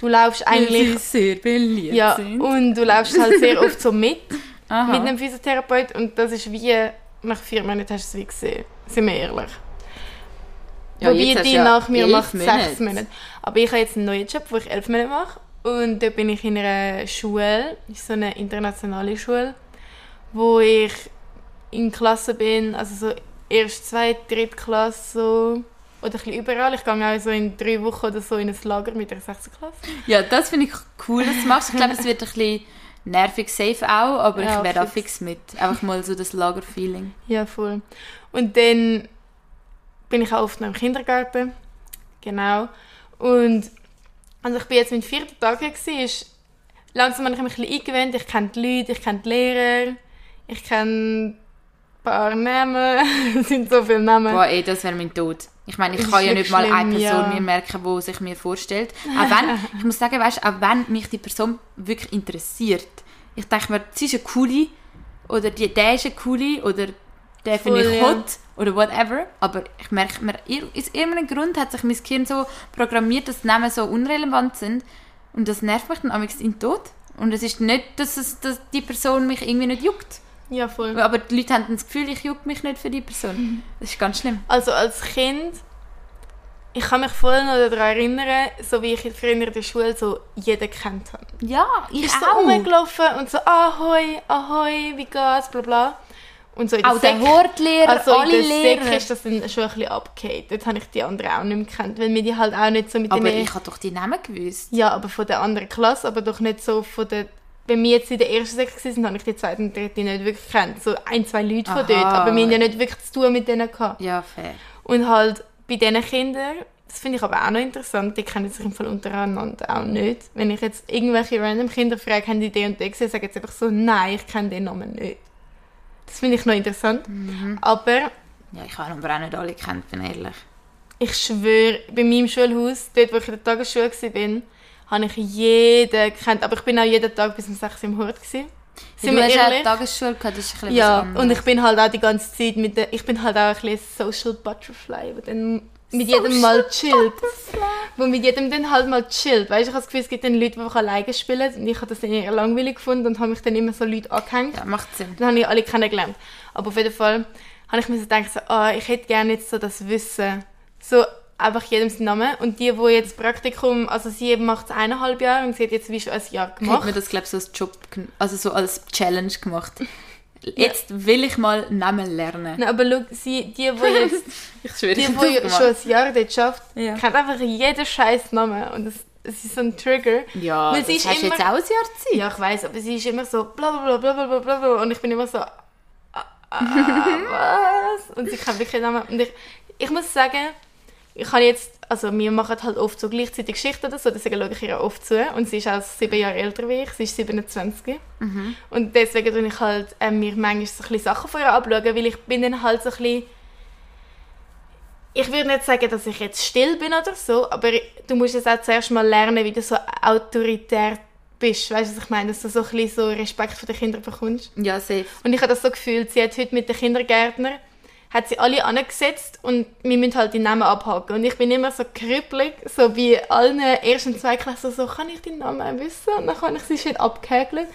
du laufst eigentlich... sehr beliebt Ja, und du laufst halt sehr oft so mit, Aha. mit einem Physiotherapeut und das ist wie, nach vier Monaten hast du es wie gesehen. Sind wir ehrlich. Ja, Wobei die ja nach mir macht Monate. sechs Monate. Aber ich habe jetzt einen neuen Job, wo ich elf Monate mache. Und da bin ich in einer Schule, so eine internationale Schule, wo ich in Klasse bin, also so erst zwei, dritte Klasse so. Oder ein bisschen überall. Ich gehe auch so in drei Wochen oder so in ein Lager mit der 6. Klasse. Ja, das finde ich cool, dass du machst. Ich glaube, es wird ein bisschen nervig safe auch, aber Ja, ich wäre auch fix mit. Einfach mal so das Lagerfeeling. Ja, voll. Und dann bin ich auch oft noch im Kindergarten. Genau. Und also ich bin jetzt mit vierten Tag gewesen, ist langsam habe ich mich ein bisschen eingewöhnt. Ich kenne die Leute, ich kenne die Lehrer, ich kenne ein paar Namen. es sind so viele Namen. Boah, ey, das wäre mein Tod. Ich meine, ich Das kann ja nicht mal eine Person ja. mir merken, die sich mir vorstellt. Auch wenn, ich muss sagen, weißt, auch wenn mich die Person wirklich interessiert. Ich denke mir, sie ist eine coole, oder die, der ist eine coole, oder der finde ich hot, oder whatever. Aber ich merke mir, ir- aus irgendeinem Grund hat sich mein Gehirn so programmiert, dass die Namen so unrelevant sind. Und das nervt mich dann amigs in den Tod. Und es ist nicht, dass, es, dass die Person mich irgendwie nicht juckt. Ja, voll. Aber die Leute haben das Gefühl, ich juck mich nicht für die Person. Das ist ganz schlimm. Also als Kind ich kann mich voll noch daran erinnern, so wie ich früher in der Schule so jeden kennt habe. Ja, ich Ich so auch. rumgelaufen und so, ahoi, ahoi, wie geht's, bla bla. Und so in der Auch der Sek- Hortlehrer, also alle in der Sek Lehrer. ist das dann schon ein bisschen abgehakt. Dort habe ich die anderen auch nicht mehr gekannt, weil wir die halt auch nicht so mit Aber ich habe doch die Namen gewusst. Ja, aber von der anderen Klasse, aber doch nicht so von der... Wenn wir jetzt in der ersten Sek waren, habe ich die zweite und dritte nicht wirklich gekannt. So ein, zwei Leute von Aha. dort, aber wir haben ja nicht wirklich zu tun mit denen gehabt. Ja, fair. Und halt bei diesen Kindern, das finde ich aber auch noch interessant, die kennen sich im Fall untereinander auch nicht. Wenn ich jetzt irgendwelche random Kinder frage, haben die den und den gesehen, sagen jetzt einfach so, nein, ich kenne den Namen nicht. Das finde ich noch interessant. Aber Ja, ich habe aber auch nicht alle gekannt, bin ehrlich. ich schwöre, bei meinem Schulhaus, dort wo ich in der Tagesschule war, habe ich jeden gekannt. Aber ich bin auch jeden Tag bis um 6 Uhr im Hort. Gewesen. Sind du wir hast ja? Tagesschule gehabt, das ist ein bisschen Ja, und ich bin halt auch die ganze Zeit mit der, ich bin halt auch ein bisschen Social Butterfly, der dann mit jedem mal chillt. Wo mit jedem dann halt mal chillt. Weißt du, ich habe das Gefühl, es gibt dann Leute, die einfach alleine spielen und ich habe das dann eher langweilig gefunden und habe mich dann immer so Leute angehängt. Ja, macht Sinn. Dann habe ich alle kennengelernt. Aber auf jeden Fall habe ich mir so gedacht, so, ah, ich hätte gerne jetzt so das Wissen. So einfach jedem seinen Namen. Und die, die jetzt Praktikum, also sie macht es eineinhalb Jahre und sie hat jetzt wie schon ein Jahr Hat gemacht. mir das, glaube ich, so als Job, also so als Challenge gemacht. Jetzt ja. will ich mal Namen lernen. Nein, aber schau, sie, die, die jetzt, ich schwöre, die, die, die schon ein Jahr dort schafft, ja. kennt einfach jeden scheiß Namen. Und das, das ist so ein Trigger. Ja, Weil sie das ist hast immer, jetzt auch ein Jahr Zeit. Ja, ich weiß, aber sie ist immer so bla bla bla bla bla bla bla. Und ich bin immer so, ah, ah, was? Und sie kann wirklich Namen. Und ich, ich muss sagen, ich habe jetzt also wir machen halt oft so gleichzeitig Geschichten oder so, deswegen schaue ich ihr oft zu. Und sie ist auch sieben Jahre älter wie ich, sie ist 27. Und deswegen tue ich halt äh, mir manchmal so ein bisschen Sachen von ihr abschauen, weil ich bin dann halt so ein bisschen ich würde nicht sagen, dass ich jetzt still bin oder so, aber du musst jetzt auch zuerst mal lernen, wie du so autoritär bist. Weißt du, was ich meine? Dass du so ein bisschen so Respekt vor den Kindern bekommst. Ja, safe. Und ich habe das so gefühlt, sie hat heute mit den Kindergärtnern hat sie alle angesetzt und wir müssen halt die Namen abhaken. Und ich bin immer so krüppelig, so wie allen ersten zwei Klassen, so, kann ich die Namen wissen? Und dann kann ich sie schön abgehäkeln.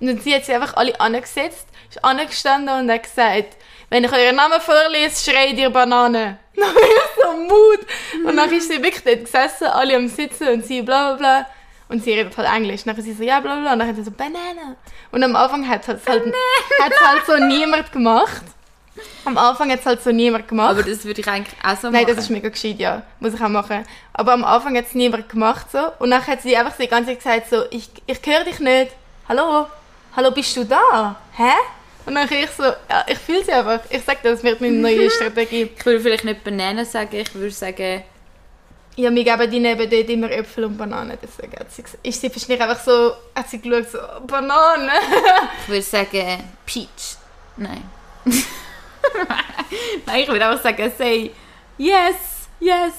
Und dann sie hat sie einfach alle angesetzt, ist angestanden und hat gesagt, wenn ich euren Namen vorlese, schreit ihr Banane. Dann bin ich so Mut. Und dann ist sie wirklich dort gesessen, alle am Sitzen und sie bla bla bla. Und sie redet halt Englisch. Dann sie so, ja bla bla. Und dann hat sie so, Banane. Und am Anfang hat es halt, halt so niemand gemacht. Am Anfang hat es halt so niemand gemacht. Aber das würde ich eigentlich auch so Nein, machen. das ist mega gescheit, ja. Muss ich auch machen. Aber am Anfang hat es niemand gemacht so. Und dann hat sie einfach so die ganze Zeit gesagt so, ich, ich höre dich nicht. Hallo? Hallo, bist du da? Hä? Und dann ich so, ja, ich fühle sie einfach. Ich sag das wird meine neue Strategie. Ich würde vielleicht nicht Bananen sagen, ich würde sagen... Ja, wir geben die neben dort immer Äpfel und Bananen. Deswegen hat sie gesagt, ist sie wahrscheinlich einfach so, hat sie geschaut so, Bananen. Ich würde sagen Peach. Nein. Nein, ich würde einfach sagen, say yes, yes.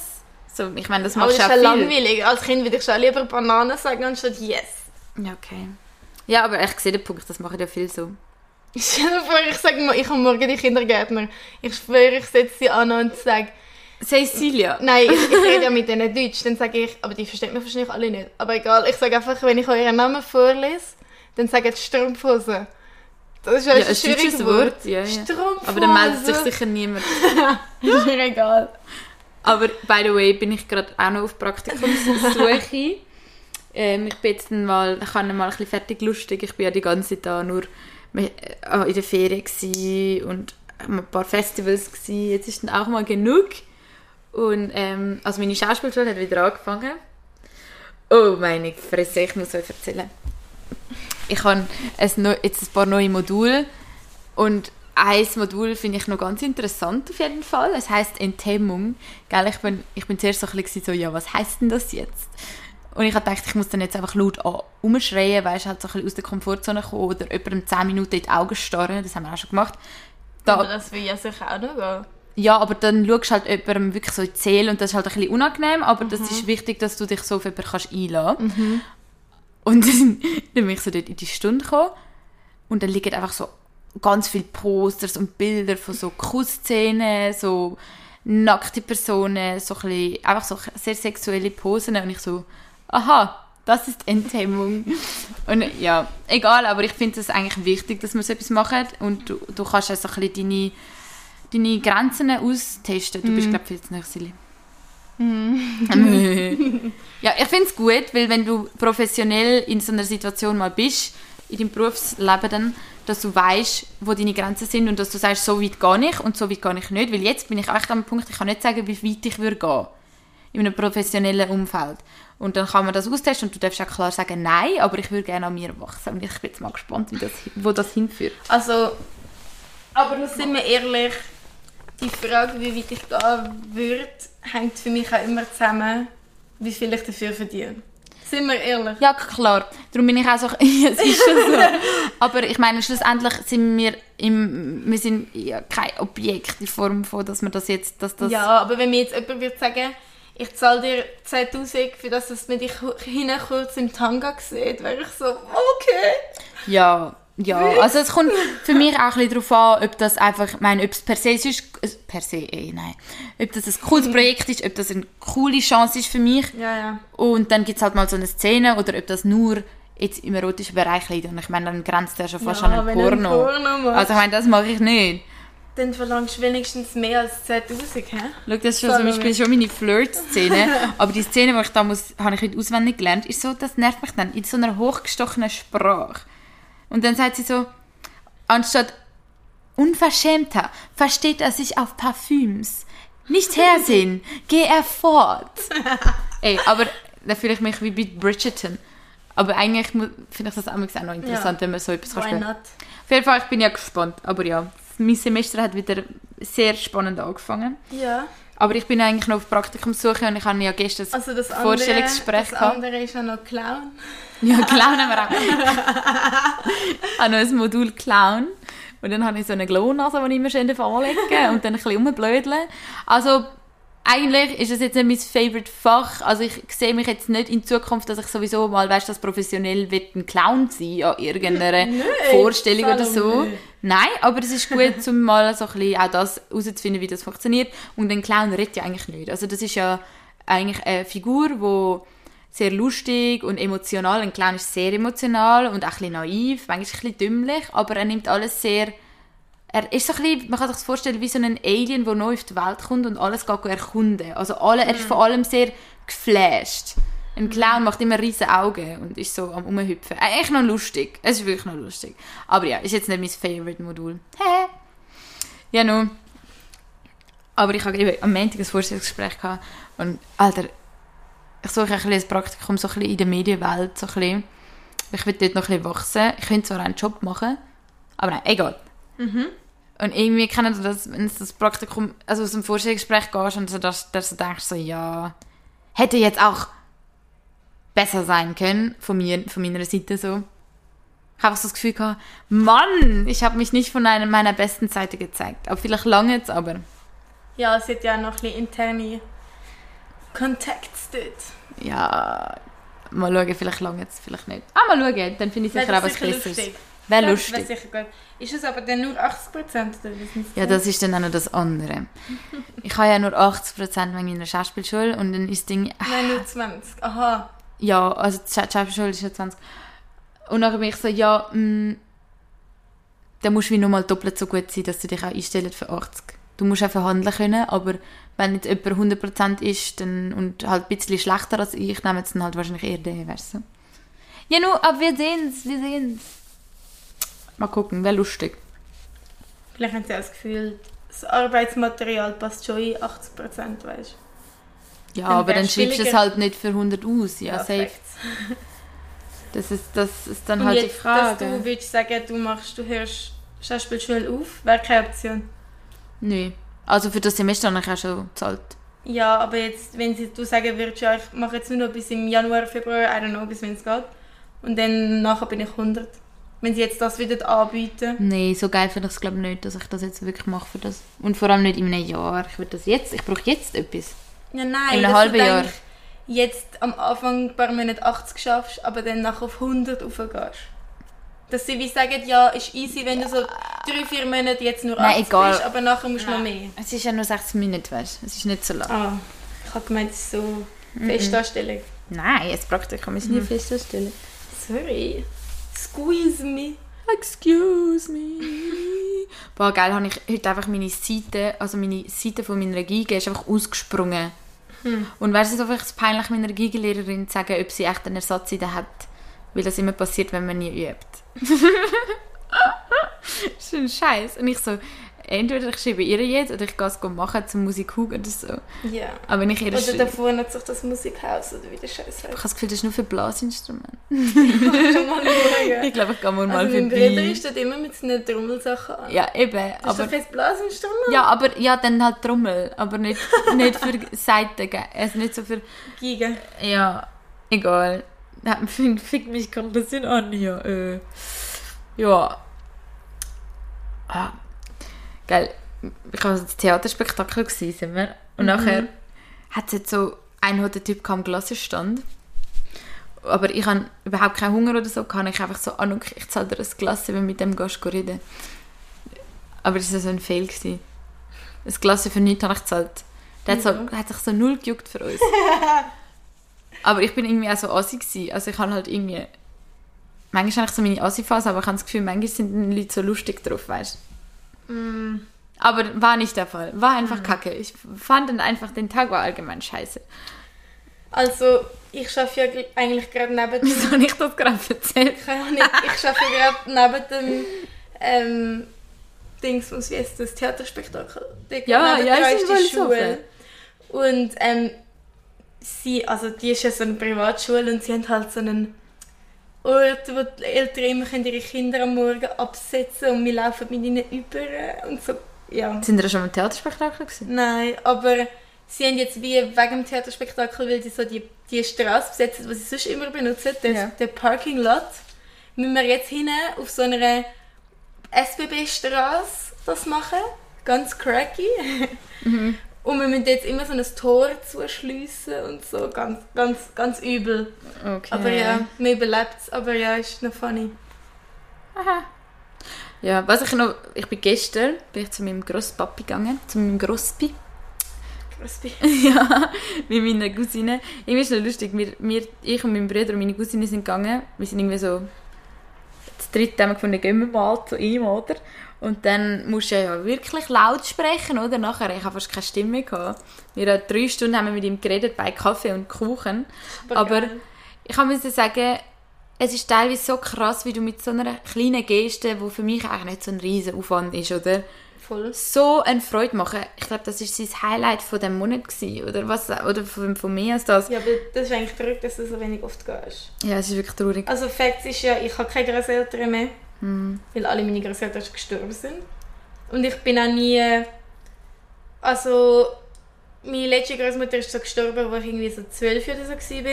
So, ich meine, das machst das du auch viel. langweilig. Als Kind würde ich schon lieber Bananen sagen anstatt yes. Ja, okay. Ja, aber ich sehe den Punkt, das machen ja viel so. Stell dir vor, ich sage mal, ich habe morgen die Kindergärtner. Ich schwöre, ich setze sie an und sage, Say Celia. nein, ich, ich rede ja mit denen Deutsch. Dann sage ich, aber die verstehen mich wahrscheinlich alle nicht. Aber egal, ich sage einfach, wenn ich euren Namen vorlese, dann sage ich Strumpfhose. Das ist ja, Ja, ein ein schwieriges deutsches Wort. Wort, ja, ja. Strumpfhose. Aber dann meldet sich sicher niemand. ist mir egal. Aber by the way, bin ich gerade auch noch auf Praktikumssuche. ähm, ich bin jetzt dann mal, ich habe mal ein bisschen fertig lustig. Ich bin ja die ganze Zeit da nur äh, in der Ferien und ein paar Festivals gsi. Jetzt ist dann auch mal genug. Und ähm, also meine Schauspielschule hat wieder angefangen. Oh meine Fresse, ich muss euch erzählen. Ich habe ein jetzt ein paar neue Module und ein Modul finde ich noch ganz interessant auf jeden Fall. Es heißt Enthemmung. Gell, ich, bin, ich bin zuerst so ein bisschen so, ja, was heißt denn das jetzt? Und ich habe gedacht, ich muss dann jetzt einfach laut an- rumschreien, weißt, halt so ein bisschen aus der Komfortzone kommen oder jemandem 10 Minuten in die Augen starren. Das haben wir auch schon gemacht. Da, Aber das will ja sicher auch noch gehen. ja, aber dann schaust du halt jemandem wirklich so in die Seele und das ist halt ein bisschen unangenehm, aber das ist wichtig, dass du dich so auf jemanden kannst einlassen Und dann, dann bin ich so dort in die Stunde gekommen und dann liegen einfach so ganz viele Posters und Bilder von so Kussszenen, so nackte Personen, so ein bisschen, einfach so sehr sexuelle Posen und ich so, aha, das ist Enthemmung. Und ja, egal, aber ich finde es eigentlich wichtig, dass man so etwas macht und du, du kannst auch so ein bisschen deine, deine Grenzen austesten. Du bist, glaube ich, viel zu nah, Silly. Ja, ich finde es gut, weil wenn du professionell in so einer Situation mal bist, in deinem Berufsleben dann, dass du weißt, wo deine Grenzen sind und dass du sagst, so weit gehe ich und so weit gehe ich nicht. Weil jetzt bin ich echt am Punkt, ich kann nicht sagen, wie weit ich würde gehen in einem professionellen Umfeld. Und dann kann man das austesten und du darfst auch klar sagen, nein, aber ich würde gerne an mir wachsen. Und ich bin jetzt mal gespannt, das, wo das hinführt. Also, aber sind wir ehrlich, die Frage, wie weit ich gehen würde, hängt für mich auch immer zusammen, wie viel ich dafür verdiene. Sind wir ehrlich? Ja, klar. Darum bin ich auch so... Es ist schon so. Aber ich meine, schlussendlich sind wir im... Wir sind ja kein Objekt in Form von, dass wir das jetzt... Dass das, Ja, aber wenn mir jetzt jemand würde sagen, ich zahle dir 10'000 für das, dass man dich hinten kurz im Tanga sieht, wäre ich so, okay. Ja, ja. Also es kommt für mich auch ein bisschen darauf an, ob das einfach, ich meine, ob es per se ist, äh, per se, eh, nein, ob das ein cooles Projekt ist, ob das eine coole Chance ist für mich. Ja, ja. Und dann gibt es halt mal so eine Szene, oder ob das nur jetzt im erotischen Bereich liegt. Und ich meine, dann grenzt der schon fast Ja, an einen Porno. Porno machst. also ich meine, das mache ich nicht. Dann verlangst du wenigstens mehr als 10'000, hä? Schau, das ist schon zum Beispiel schon meine Flirt-Szene. Aber die Szene, die ich da muss, habe ich heute auswendig gelernt, ist so, das nervt mich dann, in so einer hochgestochenen Sprache. Und dann sagt sie so, anstatt unverschämter, versteht er sich auf Parfüms. Nicht hersehen, geh er fort. Ey, aber da fühle ich mich wie bei Bridgerton. Aber eigentlich finde ich das auch noch interessant, Ja. wenn man so etwas kann. not? Auf jeden Fall, ich bin ja gespannt. Aber ja, mein Semester hat wieder sehr spannend angefangen. Ja. Aber ich bin eigentlich noch auf Praktikumssuche und ich habe ja gestern das Also das andere, Vorstellungsgespräch das gehabt. andere ist ja noch Clown. Ja, Clown haben wir auch. ich habe noch ein Modul Clown. Und dann habe ich so eine Glownase, die ich immer schön anlegen und dann ein bisschen rumblödeln. Also, eigentlich ist es jetzt nicht mein favorite Fach. Also ich sehe mich jetzt nicht in Zukunft, dass ich sowieso mal, weißt, dass professionell wird ein Clown sein an irgendeiner Vorstellung oder so. Salome. Nein, aber es ist gut, um mal so ein bisschen auch das herauszufinden, wie das funktioniert. Und ein Clown redet ja eigentlich nicht. Also das ist ja eigentlich eine Figur, die sehr lustig und emotional. Ein Clown ist sehr emotional und auch ein bisschen naiv, manchmal ein bisschen dümmlich, aber er nimmt alles sehr... Er ist so ein bisschen, man kann sich das vorstellen, wie so ein Alien, der neu auf die Welt kommt und alles geht erkunden. Also alle, er ist vor allem sehr geflasht. Ein Clown macht immer riesige Augen und ist so am Umhüpfen. Äh, Echt noch lustig. Es ist wirklich noch lustig. Aber ja, ist jetzt nicht mein Favorite-Modul. Hä? Ja, nun. Aber ich habe eben am Montag ein Vorstellungsgespräch gehabt und, Alter, ich suche ein bisschen ein Praktikum so ein bisschen in der Medienwelt, so ein bisschen. Ich will dort noch ein bisschen wachsen. Ich könnte zwar einen Job machen, aber nein, egal. Und irgendwie kennen das, wenn du das Praktikum, also aus dem Vorstellungsgespräch gehst und so, dass, dass du denkst so, ja, hätte jetzt auch besser sein können, von mir, von meiner Seite so. Ich habe so das Gefühl gehabt, Mann, ich habe mich nicht von einer meiner besten Seite gezeigt. Aber vielleicht lange jetzt, aber Ja, es hat ja noch ein bisschen interne Contacts dort. ja, mal schauen, vielleicht lange jetzt, vielleicht nicht. Ah, mal schauen, dann finde ich sicher auch was Besseres. Wäre lustig. wäre sicher gut. Ist es aber dann nur 80% oder? Ja, das ist dann auch noch das andere. Ich habe ja nur 80% wegen meiner Schauspielschule und dann ist das Ding, Nein, nur 20. Aha. Ja, also die Schauspielschule ist ja 20. Und dann bin ich so, ja, mh, dann musst du wie nochmal doppelt so gut sein, dass du dich auch einstellst für 80. Du musst auch verhandeln können, aber wenn jetzt jemand 100% ist dann, und halt ein bisschen schlechter als ich, nehme jetzt dann halt wahrscheinlich eher den, weißt du? Ja, nur, aber wir sehen's, wir sehen's. Mal gucken, wäre lustig. Vielleicht haben Sie auch das Gefühl, das Arbeitsmaterial passt schon in 80%, weißt Ja, Dann aber dann schreibst du es halt nicht für 100 aus. Ja, safe. Perfekt. Das ist, das ist dann Und halt die jetzt, dass du Frage. würdest sagen, du machst, du hörst Schauspielschule auf, wäre keine Option. Nö. Also für das Semester habe ich auch schon gezahlt. Ja, aber jetzt, wenn sie, du sagen würdest, ja, ich mache jetzt nur noch bis im Januar, Februar, I don't know, bis wenn es geht. Und dann nachher bin ich 100. Wenn sie jetzt das wieder anbieten. Nee, so geil finde ich es glaube ich nicht, dass ich das jetzt wirklich mache für das. Und vor allem nicht in einem Jahr. Ich will das jetzt, ich brauche jetzt etwas. Ja, nein, In einem halben Jahr. jetzt am Anfang ein paar Monate 80 schaffst, aber dann nachher auf 100 raufgehst. Dass sie wie sagen, ja, ist easy, wenn du so drei, vier Monate jetzt nur Nein, 80 egal. bist, aber nachher musst du noch mehr. Es ist ja nur 60 Minuten, weißt du. Es ist nicht so lang. Ah, ich habe gemeint, es ist so Festanstellung. Nein, das Praktikum ist nie mhm. festzustellen. Sorry. Squeeze me. Excuse me. Boah, geil, habe ich heute einfach meine Seite, also meine Seite von meiner Giga ist einfach ausgesprungen. Und wäre es so peinlich, meiner Gigelehrerin zu sagen, ob sie echt einen Ersatz hat, weil das immer passiert, wenn man nie übt. das ist ein Scheiß. Und ich so, entweder ich schreibe ihr jetzt oder ich gehe es machen zum Musikhug oder so. Ja. Aber wenn ich ihr Oder davor hat sich das Musikhaus oder wie der Scheiß ich habe heißt. das Gefühl, das ist nur für Blasinstrumente. Mal. Ich glaube, ich gehe mal Also Bruder vorbei. ist dort immer mit seinen Trommelsachen an. Ja, eben. Das ist Aber, doch kein Blasinstrument? ja, aber ja, dann halt Trommel, aber nicht, nicht für Seiten, also nicht so für... Giga. Ja, egal. Fick mich gerade ein bisschen an hier. Äh, ja. Ah. Geil. Ich war das Theaterspektakel gewesen, sind wir. Und nachher hat es jetzt so einen der Typ kam am Glassenstand. Aber ich habe überhaupt keinen Hunger oder so. Kann ich einfach so und ich zahle dir ein Glas, wenn du mit dem gehst reden. Aber das war so ein Fail. Gewesen. Das Glas für nichts habe ich gezahlt. Der hat, so, der hat sich so null gejuckt für uns. Aber ich bin irgendwie auch so assi gewesen. Also ich habe halt irgendwie... Manchmal habe ich so meine Assi-Phase, aber ich habe das Gefühl, manchmal sind die Leute so lustig drauf, weißt du. Aber war nicht der Fall. War einfach kacke. Ich fand dann einfach, den Tag war allgemein scheiße. Also, ich arbeite ja eigentlich gerade neben dem... Wieso habe ich das gerade erzählt? Keine Ahnung, ich arbeite ja gerade neben dem... Ähm, Dings, was wie heißt das? Theaterspektakel. Dort Ja, ja, ist die so Schule. Und ähm, sie, also die ist ja so eine Privatschule und sie haben halt so einen Ort, wo die Eltern immer können ihre Kinder am Morgen absetzen und wir laufen mit ihnen über und so. Ja. Sind wir schon mal im Theaterspektakel gewesen? Nein, aber sie haben jetzt wie wegen dem Theaterspektakel, weil sie so die, die Straße besetzen, die sie sonst immer benutzen, den, Ja. den Parking Lot, müssen wir jetzt hin auf so einer SBB-Straße das machen. Ganz cracky. Mhm. Und wir müssen jetzt immer so ein Tor zuschliessen und so. Ganz, ganz, ganz übel. Okay. Aber ja, wir überlebt es. Aber ja, ist noch funny. Ja, was ich noch... Ich bin gestern bin ich zu meinem Grosspapi gegangen. Zu meinem Grosspi. Crispy. ja, mit meiner Cousine. Irgendwie ist es noch lustig. Wir, wir, ich und mein Bruder und meine Cousine sind gegangen. Wir sind irgendwie so... Das dritte haben wir gefunden, gehen wir mal zu ihm, oder? Und dann musst du ja wirklich laut sprechen, oder? Nachher, ich habe fast keine Stimme mehr gehabt. Wir haben drei Stunden haben wir mit ihm geredet bei Kaffee und Kuchen. Aber geil. ich müssen sagen, es ist teilweise so krass, wie du mit so einer kleinen Geste, die für mich eigentlich nicht so ein riesen Aufwand ist, oder? Voll. So eine Freude machen. Ich glaube, das ist sein Highlight von dem Monat gewesen, oder was, oder von, von mehr als das. Ja, aber das ist eigentlich verrückt, dass du so wenig oft gehst. Ja, es ist wirklich traurig. Also Fakt ist ja, ich habe keine Großeltern mehr, Hm. weil alle meine Großeltern schon gestorben sind. Und ich bin auch nie... Also, meine letzte Großmutter ist so gestorben, als ich irgendwie so zwölf oder so war.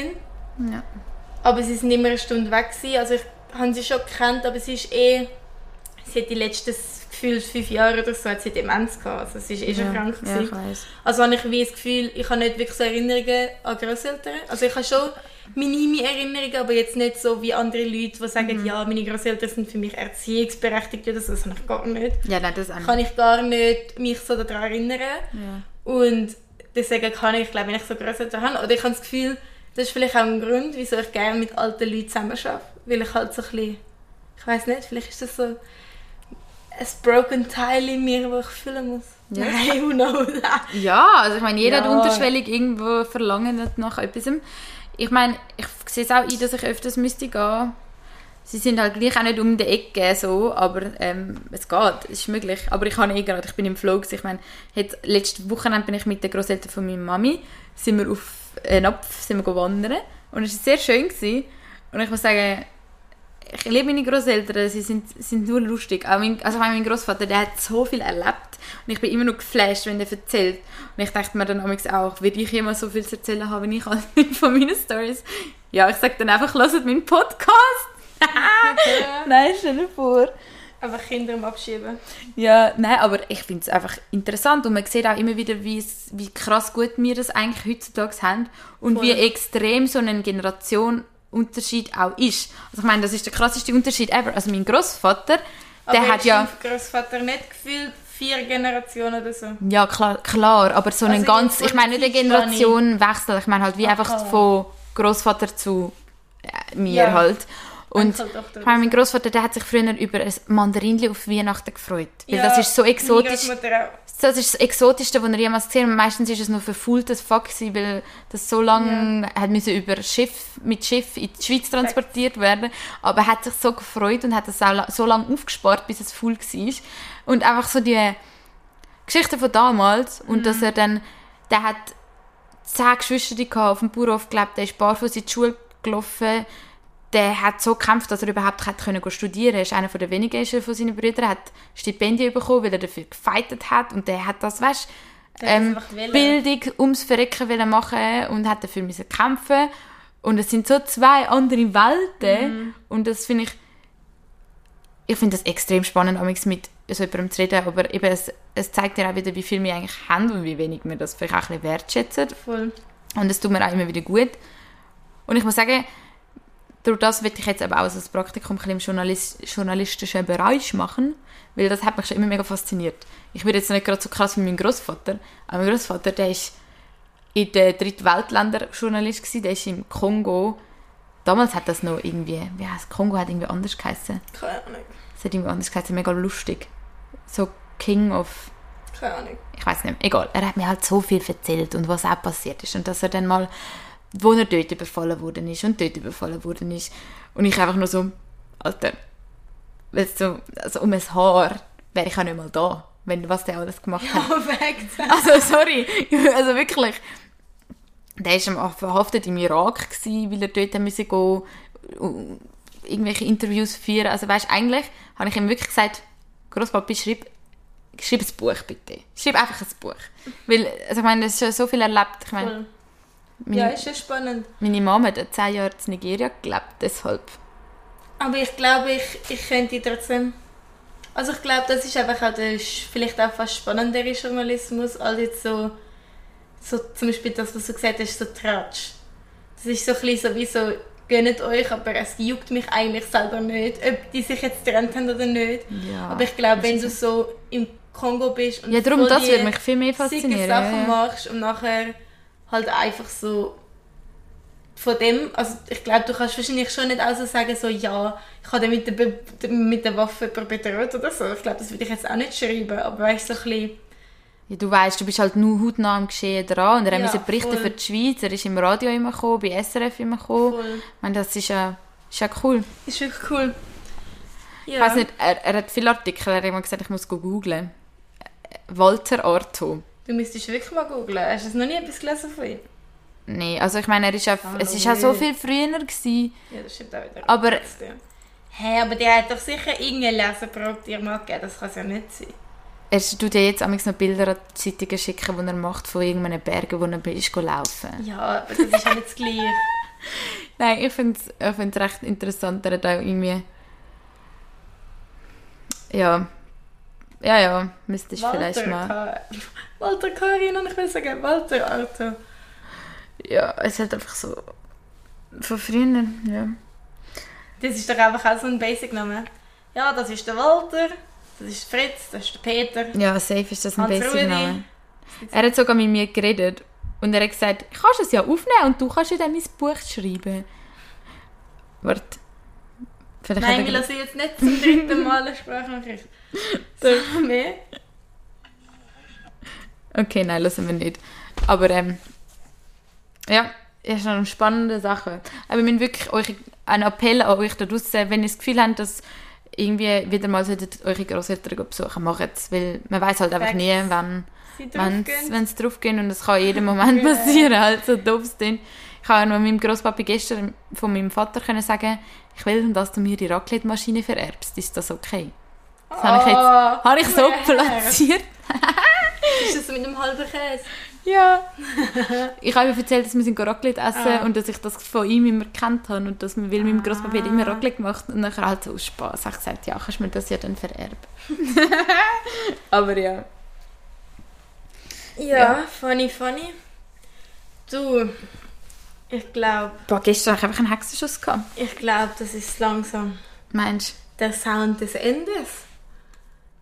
Ja. Aber sie sind immer eine Stunde weg gewesen. Also ich habe sie schon gekannt, aber sie ist eh... Sie hat die letzten gefühlt fünf Jahre oder so hat sie Demenz gehabt. Also sie ist eh schon krank ja, ich gewesen. weiss. Also habe ich wie das Gefühl, ich habe nicht wirklich so Erinnerungen an Großeltern. Also ich habe schon minime Erinnerungen, aber jetzt nicht so wie andere Leute, die sagen, ja, meine Großeltern sind für mich erziehungsberechtigt oder so. Das habe ich gar nicht. Ja, nein, das auch Kann nicht. ich gar nicht mich so daran erinnern. Ja. Und deswegen kann ich, glaube wenn ich so Großeltern habe, oder ich habe das Gefühl, das ist vielleicht auch ein Grund, wieso ich gerne mit alten Leuten zusammen arbeite. Weil ich halt so ein bisschen, ich weiß nicht, vielleicht ist das so ein broken Teil in mir, das ich fühlen muss. Ja. Nein, who knows? Ja, also ich meine, jeder Ja. hat unterschwellig irgendwo Verlangen nach etwas. Ich meine, ich sehe es auch ein, dass ich öfters müsste gehen. Sie sind halt gleich auch nicht um die Ecke so, aber ähm, es geht, es ist möglich. Aber ich habe eh gerade, ich bin im Flow, ich meine, letzte Woche bin ich mit den Großeltern von meiner Mami, sind wir auf einen Napf, sind wir wandern und es war sehr schön. Gewesen. Und ich muss sagen, ich liebe meine Großeltern, sie sind, sind nur lustig. Auch mein, also mein Großvater, der hat so viel erlebt und ich bin immer noch geflasht, wenn er erzählt. Und ich dachte mir dann auch, würde ich jemals so viel zu erzählen haben, wie ich halt von meinen Stories. Ja, ich sage dann einfach, hört meinen Podcast. nein, stell dir vor. Einfach Kinder am Abschieben. Ja, nein, aber ich finde es einfach interessant und man sieht auch immer wieder, wie, krass gut wir das eigentlich heutzutage haben und Voll. wie extrem so ein Generationenunterschied auch ist. Also ich meine, das ist der krasseste Unterschied ever. Also mein Großvater, der hat ja... Großvater nicht gefühlt vier Generationen oder so. Ja, klar, klar aber so einen Also ganz, jetzt ich meine nicht eine Generationenwechsel, ich meine halt wie einfach Aha. von Großvater zu äh, mir Ja. halt. Und ich meine, mein Großvater, der hat sich früher über ein Mandarinli auf Weihnachten gefreut. Weil Ja, das ist so exotisch. Das ist das Exotischste, was er jemals gesehen hat. Meistens ist es nur verfaultes Fuck weil das so lange hat müssen über Schiff, mit Schiff in die Schweiz transportiert werden. Aber er hat sich so gefreut und hat das auch so lange aufgespart, bis es voll war. Und einfach so die Geschichte von damals. Und dass er dann, der hat zehn Geschwister auf dem Bauernhof gelebt, der ist barfuß in die Schule gelaufen. Der hat so gekämpft, dass er überhaupt hat können studieren. Er ist einer der wenigen von seinen Brüdern, hat Stipendien bekommen, weil er dafür gefeitet hat. Und der hat das, weißt das ähm, wollen. Bildung ums Verrecken wollen machen und hat dafür müssen kämpfen. Und es sind so zwei andere Welten. Mhm. Und das finde ich, ich finde das extrem spannend, amigs mit so jemandem zu reden. Aber eben, es, es zeigt dir auch wieder, wie viel wir eigentlich haben und wie wenig wir das vielleicht auch ein bisschen wertschätzen. Voll. Und es tut mir auch immer wieder gut. Und ich muss sagen, durch das will ich jetzt aber auch als Praktikum ein im Journalis journalistischen Bereich machen, weil das hat mich schon immer mega fasziniert. Ich bin jetzt nicht gerade so krass wie mein Großvater, aber mein Großvater, der ist in den Drittweltländern Journalist gewesen, der ist im Kongo. Damals hat das noch irgendwie, wie heißt Kongo hat irgendwie anders geheißen. Keine Ahnung. Es hat irgendwie anders geheißen, mega lustig. So King of Keine Ahnung. ich weiß nicht, egal. Er hat mir halt so viel erzählt und was auch passiert ist und dass er dann mal, wo er dort überfallen worden ist und dort überfallen worden ist und ich einfach nur so, Alter, weißt du, also um ein Haar wäre ich auch nicht mal da, wenn was der alles gemacht hat. Perfekt. Also sorry, also wirklich. Der war verhaftet im Irak, gewesen, weil er dort müssen gehen, irgendwelche Interviews führen. Also weißt, eigentlich habe ich ihm wirklich gesagt, Großpapi, schreib, schreib ein Buch bitte. Schreib einfach ein Buch. Weil, also ich meine, es ist schon so viel erlebt. Ich meine, Voll. Meine, Ja, ist schon spannend. meine Mama hat zehn Jahre in Nigeria gelebt, deshalb. Aber ich glaube, ich, ich könnte trotzdem. Also ich glaube, das ist einfach auch der vielleicht auch fast spannendere Journalismus als jetzt so, so zum Beispiel das, was du gesagt hast, so Tratsch. Das ist so ein bisschen so wie so, gönnt euch, aber es juckt mich eigentlich selber nicht, ob die sich jetzt getrennt haben oder nicht. Ja. Aber ich glaube, wenn du so im Kongo bist und Ja, darum, das würde mich viel mehr faszinieren. Sachen Ja, ja. machst und nachher halt einfach so von dem, also ich glaube, du kannst wahrscheinlich schon nicht also sagen, so ja, ich habe mit der, Be mit der Waffe bedroht oder so. Ich glaube, das würde ich jetzt auch nicht schreiben, aber weißt so ein bisschen, Ja, du weißt, du bist halt nur hautnah am Geschehen dran und er Ja, musste berichten voll. für die Schweiz, er ist im Radio immer gekommen, bei SRF immer gekommen. Voll. Ich meine, das ist ja, ist ja cool. ist wirklich cool. Ja. Ich weiß nicht, er, er hat viele Artikel, er hat immer gesagt, ich muss go googlen. Walter Arto. Du müsstest wirklich mal googlen. Hast du noch nie etwas gelesen von ihm? Nee, also ich meine, er ist ja, es ist ja so viel früher gewesen. Ja, das stimmt auch wieder. Aber-. Hä, aber der hat doch sicher irgendeine Leseprobe dir mal gegeben. Das kann es ja nicht sein. Er tut ja jetzt noch Bilder an die Zeitungen schicken, die er macht von irgendeinen Bergen, wo er ist laufen. Ja, aber das ist ja nicht das Gleiche. Nein, ich finde es ich find's recht interessant. Er hat auch irgendwie... Ja. Ja, ja, müsste ich vielleicht mal... K. Walter Karin und ich will sagen Walter Arto. Ja, es hat einfach so... Von früher, ja. Das ist doch einfach auch so ein Basic-Name. Ja, das ist der Walter, das ist Fritz, das ist der Peter. Ja, safe ist das ein Hans besserer Rudi. Name. Er hat sogar mit mir geredet. Und er hat gesagt, ich kann es ja aufnehmen und du kannst ja dann mein Buch schreiben. Warte. Vielleicht Nein, wir lassen jetzt nicht zum dritten Mal eine Sprachnachricht. Sag mehr. Okay, nein, lassen wir nicht. Aber ähm, ja, ist schon eine spannende Sache. Aber wir müssen wirklich euch einen Appell an euch da draussen, wenn ihr das Gefühl habt, dass irgendwie wieder mal solltet eure Großeltern besuchen, macht es. Weil man weiß halt einfach nie, wann Sie wenn draufgehen. es drauf geht und es kann jeden Moment passieren, halt so doof es. Ich habe meinem Großpapi gestern von meinem Vater können sagen, ich will, dass du mir die Raclette-Maschine vererbst. Ist das okay? Das habe ich jetzt Ah, habe ich so platziert. Ist das mit einem halben Käse? Ja. ich habe ihm erzählt, dass wir sind Raclette essen Ah. und dass ich das von ihm immer gekannt habe und dass wir, weil mein Großpapi hat immer Raclette gemacht und nachher halt so aus Spaß habe ich gesagt, ja, kannst du mir das ja dann vererben. Aber ja. Ja, Ja. funny, funny. Du, ich glaube, Boah, gestern habe ich einfach einen Hexenschuss gehabt. ich glaube, das ist langsam Meinst der Sound des Endes.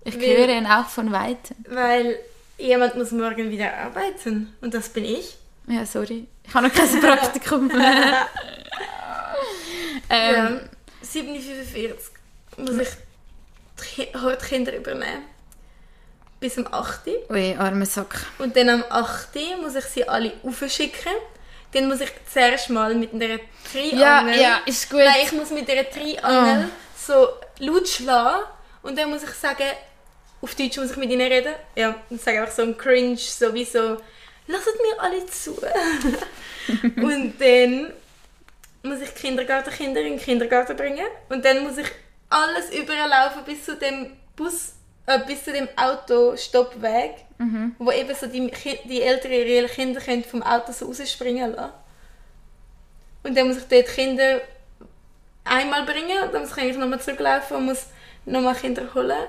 Ich Weil- höre ihn auch von weitem. Weil jemand muss morgen wieder arbeiten. Und das bin ich. Ja, sorry. Ich habe noch kein Praktikum. ähm, 7.45 muss ich die Ki- Hortkinder übernehmen. Bis um 8 Uhr. Ui, armer Sack. Und dann am 8. Uhr muss ich sie alle aufschicken. Dann muss ich zuerst mal mit einer Triangel... ist gut. Nein, ich muss mit einer Triangel so laut schlagen. Und dann muss ich sagen... Auf Deutsch muss ich mit ihnen reden. Ja, und sage einfach so ein Cringe, sowieso... Lasst mir alle zu. und dann muss ich Kindergartenkinder in den Kindergarten bringen. Und dann muss ich alles überlaufen bis zu dem Bus... Äh, bis zu dem Autostoppweg, wo eben so die, die älteren Kinder können vom Auto so rausspringen lassen. Und dann muss ich dort Kinder einmal bringen und dann muss ich eigentlich nochmal zurücklaufen und muss nochmal Kinder holen.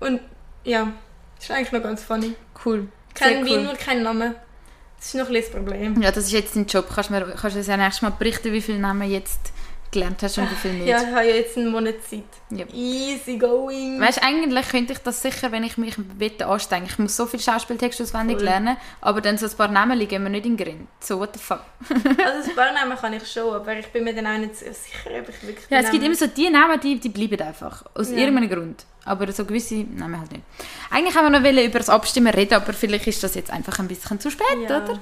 Und ja, das ist eigentlich noch ganz funny. Cool. Kein Sehr Wien cool. und kein Name. Das ist noch ein das Problem. Ja, das ist jetzt dein Job. Kannst du mir kannst du uns ja nächstes Mal berichten, wie viele Namen jetzt gelernt hast und wie viele nicht? Ja, ich habe ja jetzt einen Monat Zeit. Ja. Easy going. Weißt du, eigentlich könnte ich das sicher, wenn ich mich wette anstrengen. Ich muss so viel Schauspieltext auswendig Voll. lernen, aber dann so ein paar Namen liegen mir nicht in den Grind. So, what the fuck. Also ein paar Namen kann ich schon, aber ich bin mir dann auch nicht sicher, ob ich wirklich Ja, es gibt immer so die Namen, die, die bleiben einfach. Aus Ja. irgendeinem Grund. Aber so gewisse Namen halt nicht. Eigentlich haben wir noch über das Abstimmen reden, aber vielleicht ist das jetzt einfach ein bisschen zu spät, Ja. oder?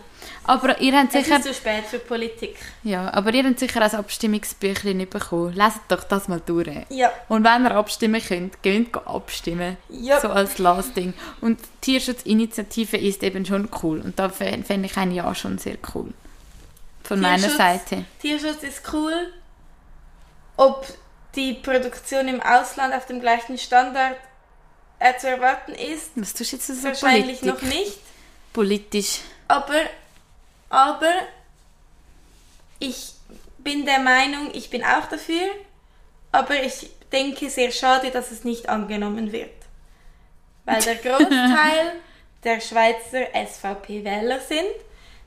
Aber ihr habt Es sicher... ist zu spät für Politik. Ja, aber ihr habt sicher ein Abstimmungsbüchlein nicht bekommen. Leset doch das mal durch. Ja. Und wenn ihr abstimmen könnt, geht abstimmen. Ja. So als last Ding. Und die Tierschutzinitiative ist eben schon cool. Und da fä- fände ich ein Ja schon sehr cool. Von meiner Tierschutz- Seite. Tierschutz ist cool. Ob die Produktion im Ausland auf dem gleichen Standard äh, zu erwarten ist, Was tust du jetzt so wahrscheinlich Politik? noch nicht. Politisch. Aber, aber ich bin der Meinung, ich bin auch dafür, aber ich denke sehr schade, dass es nicht angenommen wird. Weil der Großteil der Schweizer SVP-Wähler sind,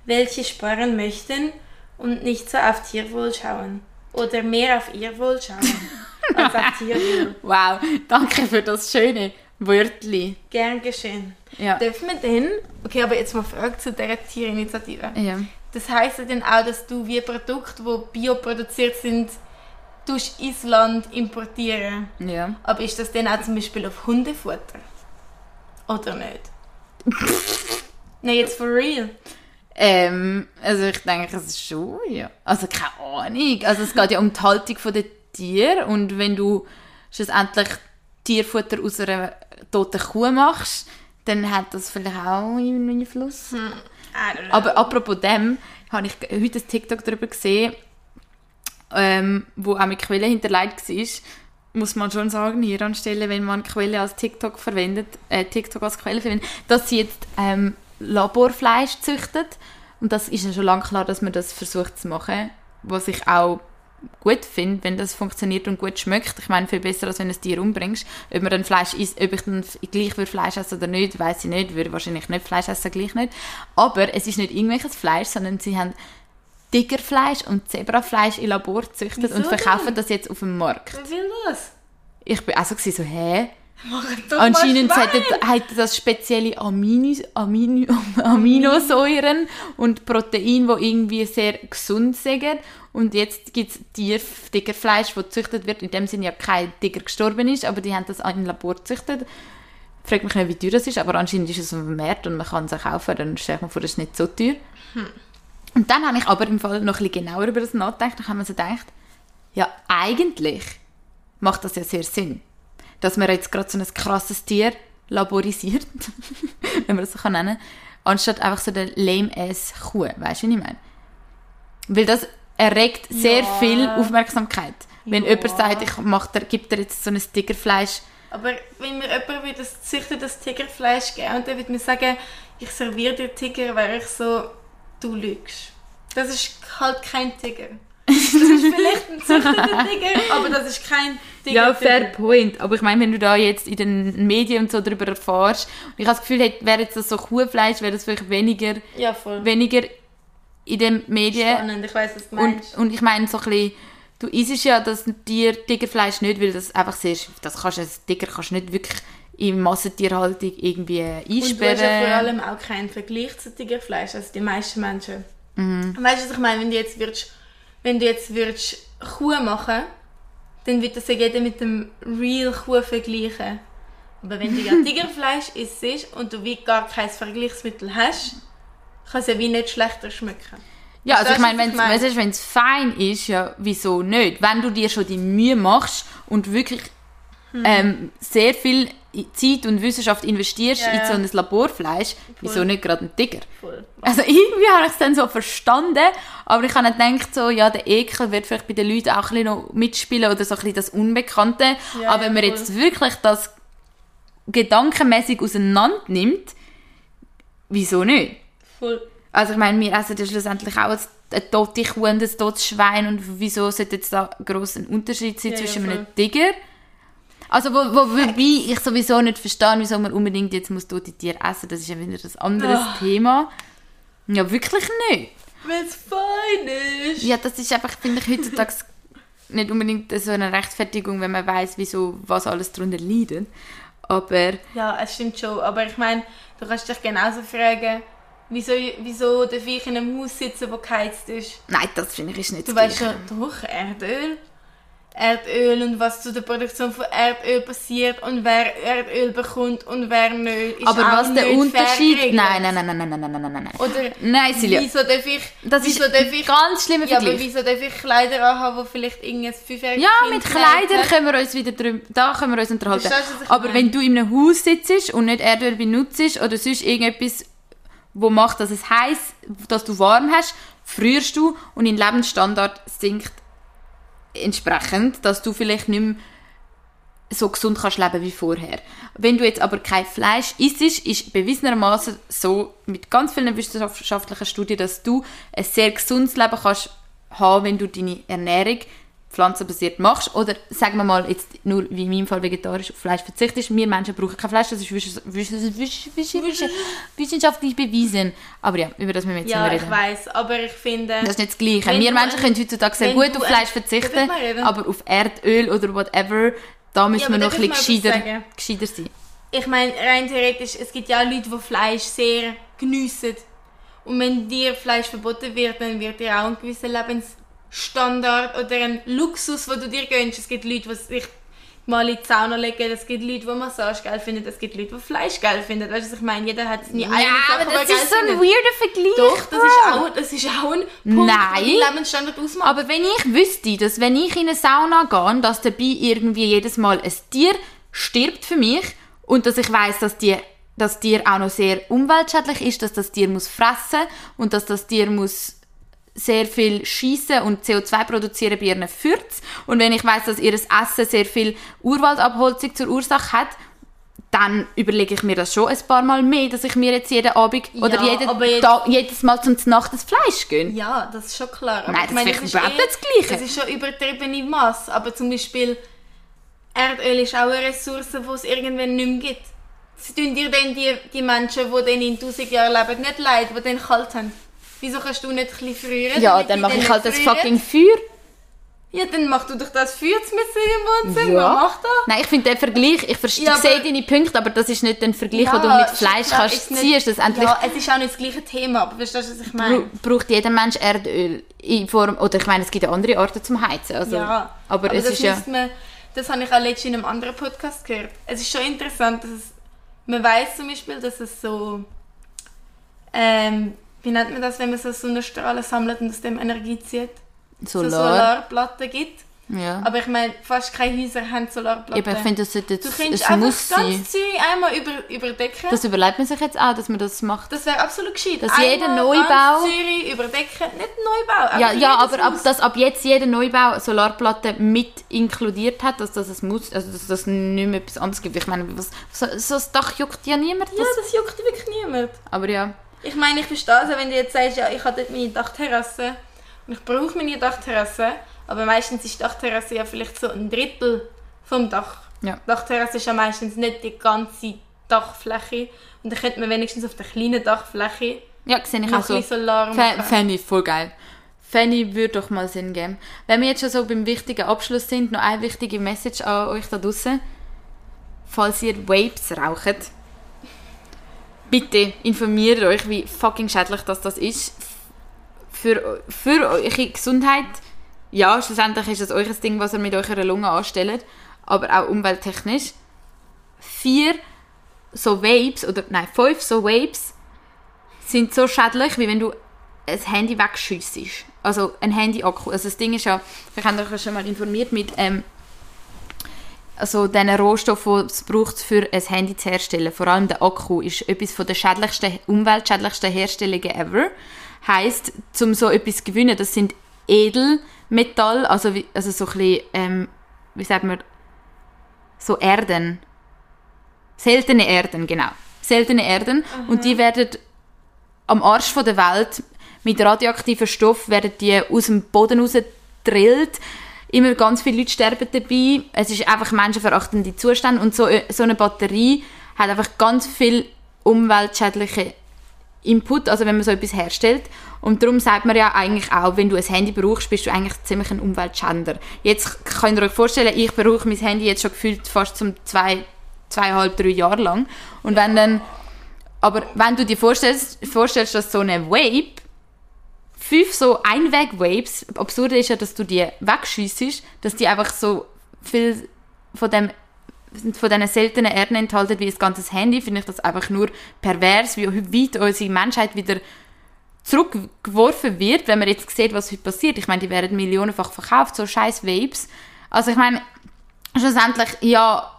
welche sparen möchten und nicht so auf Tierwohl schauen. Oder mehr auf ihr Wohl schauen als auf Tierwohl. Wow, danke für das schöne Wörtli. Gern geschehen. Ja. Dürfen wir denn, okay, aber jetzt mal Frage zu dieser Tierinitiative. ja. Das heisst ja dann auch, dass du wie Produkte, die bioproduziert sind, tust ins Land importieren. Ja. Aber ist das dann auch zum Beispiel auf Hundefutter? Oder nicht? Nein, jetzt for real. Ähm, also ich denke, es ist schon, ja. Also keine Ahnung. Also es geht ja um die Haltung der Tiere und wenn du schlussendlich Tierfutter aus einer toten Kuh machst, dann hat das vielleicht auch einen Einfluss. Know. Aber apropos dem, habe ich heute ein TikTok darüber gesehen, ähm, wo auch mit Quelle hinterlegt war. Muss man schon sagen, hier anstelle, wenn man Quelle als TikTok verwendet, äh, TikTok als Quelle verwendet, dass sie jetzt ähm, Laborfleisch züchtet. Und das ist ja schon lange klar, dass man das versucht zu machen. Was ich auch gut finde, wenn das funktioniert und gut schmeckt. Ich meine, viel besser, als wenn du ein Tier umbringst. Ob man dann Fleisch isst, ob ich dann gleich würde Fleisch essen oder nicht, weiß ich nicht. Würde wahrscheinlich nicht Fleisch essen, gleich nicht. Aber es ist nicht irgendwelches Fleisch, sondern sie haben Tigerfleisch und Zebrafleisch in Labor gezüchtet und Wieso verkaufen denn? das jetzt auf dem Markt. Wer will das? Ich bin auch so, gewesen, so hä? Anscheinend hätte, hätte das spezielle Amini, Amini, Aminosäuren und Protein, die irgendwie sehr gesund sind. Und jetzt gibt es Tier, Tigerfleisch, das gezüchtet wird. In dem Sinne ja kein Tiger gestorben ist, aber die haben das im Labor gezüchtet. Ich frage mich nicht, wie teuer das ist, aber anscheinend ist es auf dem Markt und man kann es auch kaufen. Dann stelle ich mir vor, das ist nicht so teuer. Und dann habe ich aber im Fall noch ein bisschen genauer über das nachgedacht. Dann habe mir so gedacht, ja, eigentlich macht das ja sehr Sinn dass man jetzt gerade so ein krasses Tier laborisiert, wenn man das so kann nennen anstatt einfach so der lame-ass Kuh. Weißt du, wie ich meine? Weil das erregt sehr Ja. viel Aufmerksamkeit. Wenn Ja. jemand sagt, ich mach dir, gib dir jetzt so ein Tigerfleisch, Aber wenn mir jemand würde das züchten, das Tigerfleisch geben und der würde mir sagen, ich serviere dir Tiger, wäre ich so, du lügst. Das ist halt kein Tiger. Das ist vielleicht ein züchteter Tiger, aber das ist kein Tiger. Ja, fair point. Aber ich meine, wenn du da jetzt in den Medien und so darüber erfährst, und ich habe das Gefühl, wäre jetzt das so Kuhfleisch, wäre das vielleicht weniger, Ja, weniger in den Medien. Spannend, ich weiß, was du Und, meinst. und ich meine so ein bisschen, du isst ja das Tier, Tigerfleisch nicht, weil das einfach sehr, das kannst du, ein Tiger kannst du nicht wirklich in Massentierhaltung irgendwie Und du hast einsperren. ja vor allem auch keinen Vergleich zu Tigerfleisch, also die meisten Menschen. Mhm. Weißt du, was ich meine? Wenn du jetzt würdest, wenn du jetzt würdest Kuh machen, dann wird das ja jeder mit dem Real Kuh vergleichen. Aber wenn du ja Tigerfleisch isst und du wie gar kein Vergleichsmittel hast, kann es ja wie nicht schlechter schmecken. Ja, also ich meine, ich wenn es fein ist, ja, wieso nicht? Wenn du dir schon die Mühe machst und wirklich Hm. ähm, sehr viel Zeit und Wissenschaft investierst Ja, in ja. so ein Laborfleisch, wieso nicht gerade ein Tiger? Voll. Also irgendwie habe ich es dann so verstanden, aber ich habe dann gedacht, so, ja, der Ekel wird vielleicht bei den Leuten auch ein bisschen noch mitspielen oder so ein bisschen das Unbekannte. Ja, aber wenn man ja, jetzt wirklich das gedankenmäßig auseinander nimmt, wieso nicht? Voll. Also ich meine, wir essen ja schlussendlich auch eine tote Kuh und ein totes Schwein und wieso sollte jetzt da gross ein Unterschied sein Ja, ja, zwischen voll. einem Tiger? Also wo, wo, wobei ich sowieso nicht verstehe, wieso man unbedingt jetzt muss tote Tiere essen, das ist ja wieder ein anderes Ah. Thema. Ja, wirklich nicht. Wenn es fein ist. Ja, das ist einfach, finde ich, heutzutage nicht unbedingt so eine Rechtfertigung, wenn man weiß, wieso, was alles darunter leidet. Aber Ja, es stimmt schon. Aber ich meine, du kannst dich genauso fragen, wieso, wieso darf ich in einem Haus sitzen, das geheizt ist? nein, das finde ich ist nicht Du weißt schon, doch, Erdöl. Erdöl und was zu der Produktion von Erdöl passiert und wer Erdöl bekommt und wer nicht. Ist Aber was der Unterschied? Nein, nein, nein, nein, nein, nein, nein, nein. Oder nein, Silja. Wieso darf ich? Das wieso ist darf ich, ganz schlimmer Vergleich. Ja, aber wieso darf ich Kleider anhaben, die vielleicht irgendein fünfjähriges Ja, kind mit Kleidern können wir uns wieder drüber, da können wir uns unterhalten. Das, aber meine? wenn du in einem Haus sitzt und nicht Erdöl benutzt oder sonst irgendetwas, wo macht, dass es heiß, dass du warm hast, frierst du und dein Lebensstandard sinkt entsprechend, dass du vielleicht nicht mehr so gesund kannst leben wie vorher. Wenn du jetzt aber kein Fleisch isst, ist bewiesenermaßen so mit ganz vielen wissenschaftlichen Studien, dass du ein sehr gesundes Leben kannst haben, wenn du deine Ernährung pflanzenbasiert machst oder sagen wir mal jetzt nur wie in meinem Fall vegetarisch auf Fleisch verzichtest. Wir Menschen brauchen kein Fleisch, das ist wiss- wiss- wiss- wiss- wissenschaftlich bewiesen. Aber ja, über das müssen wir jetzt Ja, nicht ich reden. weiß, aber ich finde... Das ist nicht das Gleiche. Wir Menschen können heutzutage sehr gut auf Fleisch verzichten, ich reden? aber auf Erdöl oder whatever, da müssen Ja, wir noch ein ich bisschen gescheiter, gescheiter sein. Ich meine, rein theoretisch, es gibt ja Leute, die Fleisch sehr geniessen. Und wenn dir Fleisch verboten wird, dann wird dir auch ein gewisser Lebensstandard oder ein Luxus, den du dir gönnst. Es gibt Leute, die sich mal in die Sauna legen, es gibt Leute, die Massage geil finden, es gibt Leute, die Fleisch geil finden. Weißt du, was ich meine? Jeder hat seine eigene Ja, Sache, aber er das ist so ein weirder Vergleich. Doch, das ist auch, das ist auch ein Punkt, Nein. der Lebensstandard ausmacht. Aber wenn ich wüsste, dass wenn ich in eine Sauna gehe, dass dabei irgendwie jedes Mal ein Tier stirbt für mich und dass ich weiß, dass die das Tier auch noch sehr umweltschädlich ist, dass das Tier muss fressen und dass das Tier muss sehr viel schießen und CO2 produzieren bei ihren Fürz und wenn ich weiß, dass ihr Essen sehr viel Urwaldabholzung zur Ursache hat, dann überlege ich mir das schon ein paar Mal mehr, dass ich mir jetzt jeden Abend oder Ja, jeden aber jetzt- Tag, jedes Mal zum Nacht das Fleisch gönne. Ja, das ist schon klar. Aber Nein, ich das meine, ist überhaupt eh- nicht das Gleiche. Es ist schon übertriebene Masse. Aber zum Beispiel Erdöl ist auch eine Ressource, die es irgendwann nicht mehr gibt. Sie tun dir dann die, die Menschen, die dann in 1000 Jahren leben, nicht leid, die dann kalt haben. Wieso kannst du nicht ein früher? Ja, dann mache ich halt das fucking Feuer. Ja, dann mach du doch das Feuer mit im Wohnzimmer. Ja. Mach das. Nein, ich finde den Vergleich, ich verstehe Ja, aber- sehe deine Punkte, aber das ist nicht ein Vergleich, Ja, den du mit Fleisch klar, kannst ist nicht- ziehen. Schlussendlich Ja, es ist auch nicht das gleiche Thema, aber verstehst du, was ich meine? bra- braucht jeder Mensch Erdöl in Form, oder ich meine, es gibt ja andere Arten zum Heizen. Also, Ja, aber, es das ist ja... Man, das habe ich auch letztens in einem anderen Podcast gehört. Es ist schon interessant, dass es, man weiß zum Beispiel, dass es so, ähm, wie nennt man das, wenn man so Sonnenstrahlen sammelt und aus dem Energie zieht? So Solar. Solarplatten gibt. Ja. Aber ich meine, fast keine Häuser haben Solarplatten. Eben, ich finde, das sollte du jetzt, könntest es einfach muss das ganze Zürich einmal über, überdecken. Das überlegt man sich jetzt auch, dass man das macht. das wäre absolut gescheit. Dass jeder Einmal Neubau- ganz Zürich überdecken, nicht Neubau. Ja, ja, aber ab, dass ab jetzt jeder Neubau Solarplatten mit inkludiert hat, dass das es muss, also dass das nicht mehr etwas anderes gibt. Ich meine, was, so, so das Dach juckt ja niemand. Ja, Das, das juckt wirklich niemand. aber ja. Ich meine, ich verstehe es, wenn du jetzt sagst, ja, ich habe dort meine Dachterrasse und ich brauche meine Dachterrasse, aber meistens ist die Dachterrasse ja vielleicht so ein Drittel vom Dach. Ja. Die Dachterrasse ist ja meistens nicht die ganze Dachfläche und dann könnte man wenigstens auf der kleinen Dachfläche Ja, sehe ich noch auch so. Solar machen. Fände ich voll geil. Ich, würde doch mal Sinn geben. Wenn wir jetzt schon so beim wichtigen Abschluss sind, noch eine wichtige Message an euch da draußen. Falls ihr Vapes raucht, bitte informiert euch, wie fucking schädlich das, das ist. Für, für eure Gesundheit ja, schlussendlich ist es euch ein Ding, was ihr mit eurer Lunge anstellt, aber auch umwelttechnisch. Vier so Vapes, oder nein, fünf so Vapes sind so schädlich, wie wenn du ein Handy wegschiessest. Also ein Handy-Akku. Also das Ding ist ja, ich habe euch schon mal informiert mit ähm, also diesen Rohstoff, den es braucht, für ein Handy zu herstellen. Vor allem der Akku ist etwas von der schädlichsten, umweltschädlichsten Herstellungen ever. Heißt, zum so etwas zu gewinnen, das sind Edelmetall, also, wie, also so ein bisschen, ähm, wie sagt man, so Erden. Seltene Erden, genau. Seltene Erden. Und die werden am Arsch von der Welt mit radioaktiven Stoff werden die aus dem Boden rausgedrillt. Immer ganz viele Leute sterben dabei. Es ist einfach menschenverachtende Zustand und so, so eine Batterie hat einfach ganz viel umweltschädliche Input, also wenn man so etwas herstellt. Und darum sagt man ja eigentlich auch, wenn du ein Handy brauchst, bist du eigentlich ziemlich ein Umweltschänder. Jetzt könnt ihr euch vorstellen, ich brauche mein Handy jetzt schon gefühlt fast zum zwei, zweieinhalb, drei Jahre lang. Und wenn dann, aber wenn du dir vorstellst, vorstellst dass so eine Vape fünf so Einweg-Vapes, absurd ist ja, dass du die wegschiessest, dass die einfach so viel von dem von diesen seltenen Erden enthalten wie das ganze Handy, finde ich das einfach nur pervers, wie weit unsere Menschheit wieder zurückgeworfen wird, wenn man jetzt sieht, was heute passiert. Ich meine, die werden millionenfach verkauft, so scheiß Vapes. Also ich meine, schlussendlich, ja,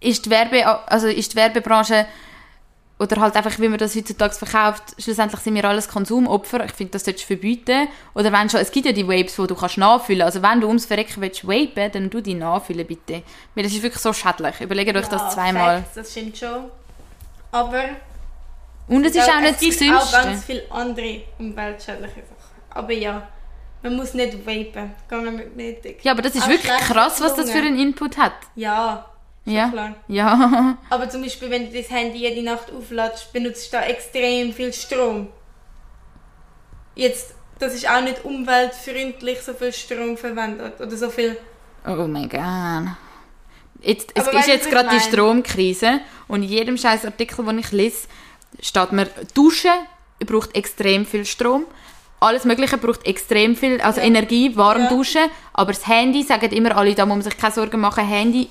ist die, Werbe, also ist die Werbebranche oder halt einfach, wie man das heutzutage verkauft, schlussendlich sind wir alles Konsumopfer. Ich finde, das solltest du verbieten. Oder wenn schon, es gibt ja die Vapes, die du kannst nachfüllen. Also wenn du ums Verrecken willst vapen, dann du die nachfüllen, bitte. Weil das ist wirklich so schädlich. Überlegt euch das zweimal. Facts, das stimmt schon. Aber Und es ist auch nicht es das gibt auch ganz Gesündeste. viele andere umweltschädliche Sachen. Aber ja, man muss nicht vapen. Gar nicht nötig. Ja, aber das ist Auch wirklich krass, was das für einen Input hat. Ja, schon Ja. klar. Ja. Aber zum Beispiel, wenn du das Handy jede Nacht aufladest, benutzt du da extrem viel Strom. Jetzt, das ist auch nicht umweltfreundlich, so viel Strom verwendet. Oder so viel. Oh mein Gott. Jetzt, es Aber ist jetzt gerade die? Stromkrise und in jedem scheiß Artikel, den ich lese, steht mir, Duschen braucht extrem viel Strom. Alles Mögliche braucht extrem viel, also Energie, warm Ja. duschen. Aber das Handy, sagen immer alle, da muss man sich keine Sorgen machen, Handy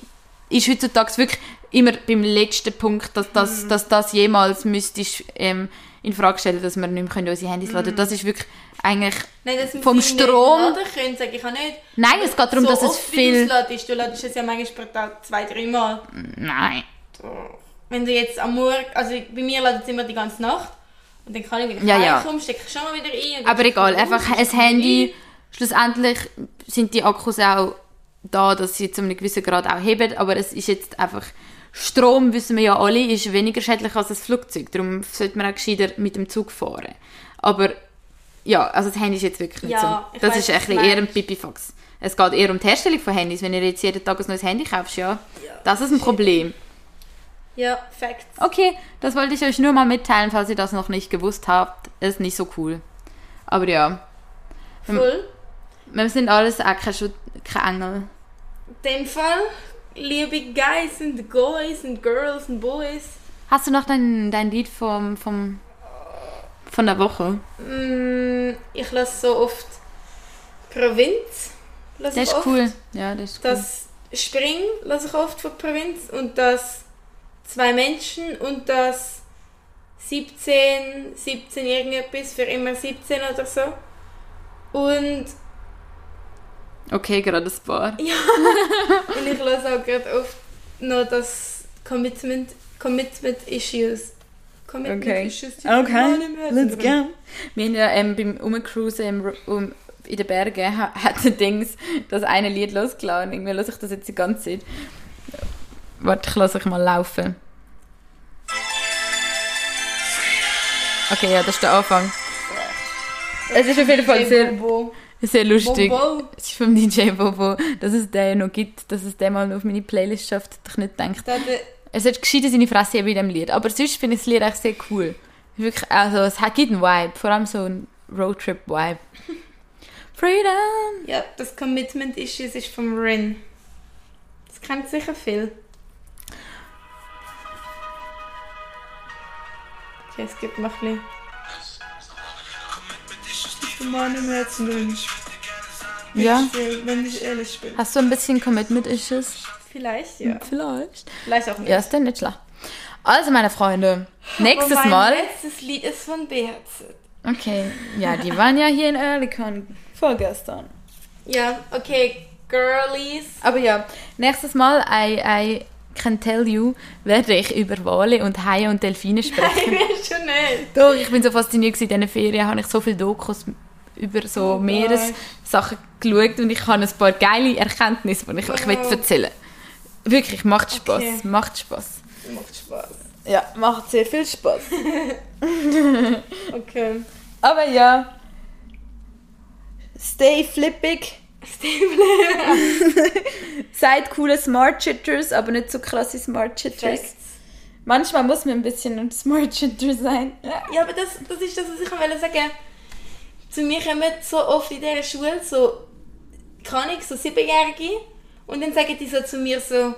ist heutzutage wirklich immer beim letzten Punkt, dass das, Mhm. dass das jemals müsstest, ähm, in Frage stellen, dass wir nicht mehr können unsere Handys Mhm. laden Das ist wirklich eigentlich Nein, vom nicht Strom... laden können, sage ich auch nicht. Nein, es geht darum, so dass es viel... du ladest, du ladest es ja manchmal pro Tag zwei, dreimal. Nein. Wenn du jetzt am Morgen, also bei mir ladet es immer die ganze Nacht. Und dann kann ich, ich Ja, ja. heimkomme, stecke ich schon mal wieder ein. Aber egal, einfach ein Handy. Schlussendlich sind die Akkus auch da, dass sie zu einem gewissen Grad auch heben, aber es ist jetzt einfach Strom, wissen wir ja alle, ist weniger schädlich als ein Flugzeug. Darum sollte man auch gescheiter mit dem Zug fahren. Aber ja, also das Handy ist jetzt wirklich nicht Ja, so. Das weiss, ist ein bisschen eher ein. Pipifax. Es geht eher um die Herstellung von Handys. Wenn ihr jetzt jeden Tag ein neues Handy kaufst, ja, das ist ein Problem. Ja, Facts. Okay, das wollte ich euch nur mal mitteilen, falls ihr das noch nicht gewusst habt. Ist nicht so cool. Aber ja, Voll. Wir sind alles auch keine, Schut keine Engel. In dem Fall, liebe Guys and Guys and Girls and Boys, Hast du noch dein, dein Lied vom, vom, von der Woche? mm, ich lasse so oft Provinz. Ich ist oft. cool. Ja, der ist cool. Das Spring lasse ich oft von Provinz und das zwei Menschen und das 17, 17 irgendetwas für immer 17 oder so. Und, Okay, gerade ein paar. und ich lasse auch gerade oft noch das Commitment, Commitment Issues. Commitment Okay. Issues. im Herzen drin- Wir haben ja ähm, beim Umcruisen im, um, in den Bergen ha- hat Dings das eine Lied losgeladen. Irgendwie lasse ich das jetzt die ganze Zeit. Warte, ich lasse euch mal laufen. Okay, ja, das ist der Anfang. Es ist auf jeden Fall sehr, Bobo. Sehr lustig. Bobo. Es ist vom DJ Bobo, dass es den noch gibt, dass es den mal auf meine Playlist schafft, hätte ich nicht der- Es hat gescheiter seine Fresse eben in dem Lied. Aber sonst finde ich das Lied echt sehr cool. Wirklich, also es hat einen Vibe, vor allem so einen Roadtrip-Vibe. Freedom! Ja, das Commitment Issues ist vom Rin. Das kennt sicher viel. Okay, es gibt noch ein bisschen. Der Mann im Herzen drin. Ja. Wenn ich ehrlich bin. Hast du ein bisschen Commitment-Issues? Vielleicht, ja. Vielleicht. Vielleicht auch nicht. Ja, ist denn nicht schlecht. Also, meine Freunde, nächstes mein Mal. letztes Lied ist von BHZ. Okay, ja, die waren ja hier in Earlycon vorgestern. Ja, okay, Girlies. Aber ja, nächstes Mal, I, I can tell you, werde ich über Wale und Haie und Delfine sprechen. Ich will schon nicht. Doch, ich bin so fasziniert gewesen. in diesen Ferien, habe ich so viele Dokus über so Oh Meeressachen geschaut und ich habe ein paar geile Erkenntnisse, die ich euch Oh. will erzählen Wirklich, macht Spaß, Okay. macht Spaß. Macht Spaß. Ja, macht sehr viel Spaß. Okay. Aber ja, stay flippig. Seid coole Smart Chitters, aber nicht so krasse Smart Chitters. Manchmal muss man ein bisschen ein Smart Chitter sein. Ja, aber das, das ist das, was ich wollte sagen. Zu mir kommen so oft in dieser Schule so, kann ich, so Siebenjährige und dann sagen die so zu mir so,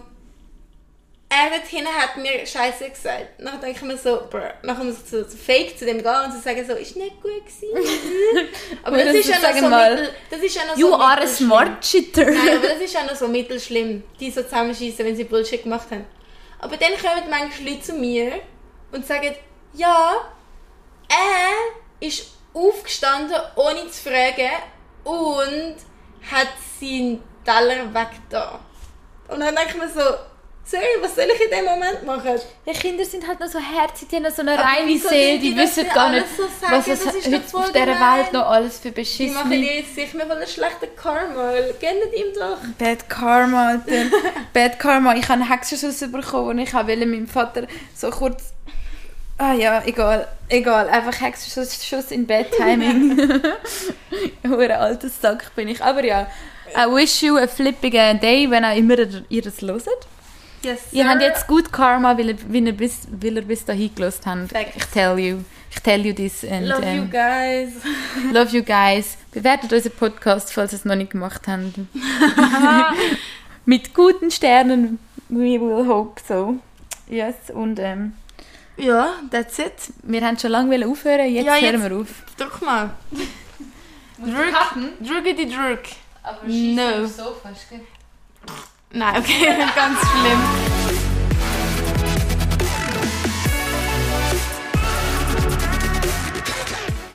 er dort hinten hat mir Scheiße gesagt. Dann denke ich mir so, bruh. Dann muss ich so, so fake zu dem gehen und so sagen so, ist nicht gut gewesen. aber das, das ist ja noch so mal, mittel, das ist ja noch You so are a. Smart Chitter. Nein, aber das ist ja noch so mittelschlimm, die so zusammenschießen, wenn sie Bullshit gemacht haben. Aber dann kommen manchmal Leute zu mir und sagen, ja, er ist aufgestanden, ohne zu fragen und hat seinen Teller weg da. Und dann denke ich mir so, sorry, was soll ich in dem Moment machen? Die Kinder sind halt noch so herzig, die haben noch so eine Aber reine Seele, die die wissen gar nicht, so sagen? was es Das ist doch heute auf dieser. Welt noch alles für Die Beschiss machen jetzt sich mir von einem schlechten Karma. Gönnt ihm doch. Bad Karma, Alter. Bad Karma. Ich habe einen Hexenschuss bekommen und ich wollte meinem Vater so kurz... Ah ja, egal. Egal. Einfach Hexenschuss Schuss in Bad Timing. Hure altes Sack bin ich. Aber ja. I wish you a flipping day, wenn auch immer ihr das hört. Yes, Ihr habt jetzt gut Karma, weil ihr, weil ihr, bis, weil ihr bis dahin gelost habt. Facts. Ich tell you. Ich tell you this. And, Love you ähm, guys. Love you guys. Bewertet unseren Podcast, falls ihr es noch nicht gemacht habt. Mit guten Sternen. We will hope so. Yes, und ähm, Ja, that's it. wir haben schon lange aufhören, jetzt, Ja, jetzt- hören wir auf. Drück mal. Drück. Drücke die Drück. Aber No. so fast, gell? Nein, okay, ganz schlimm.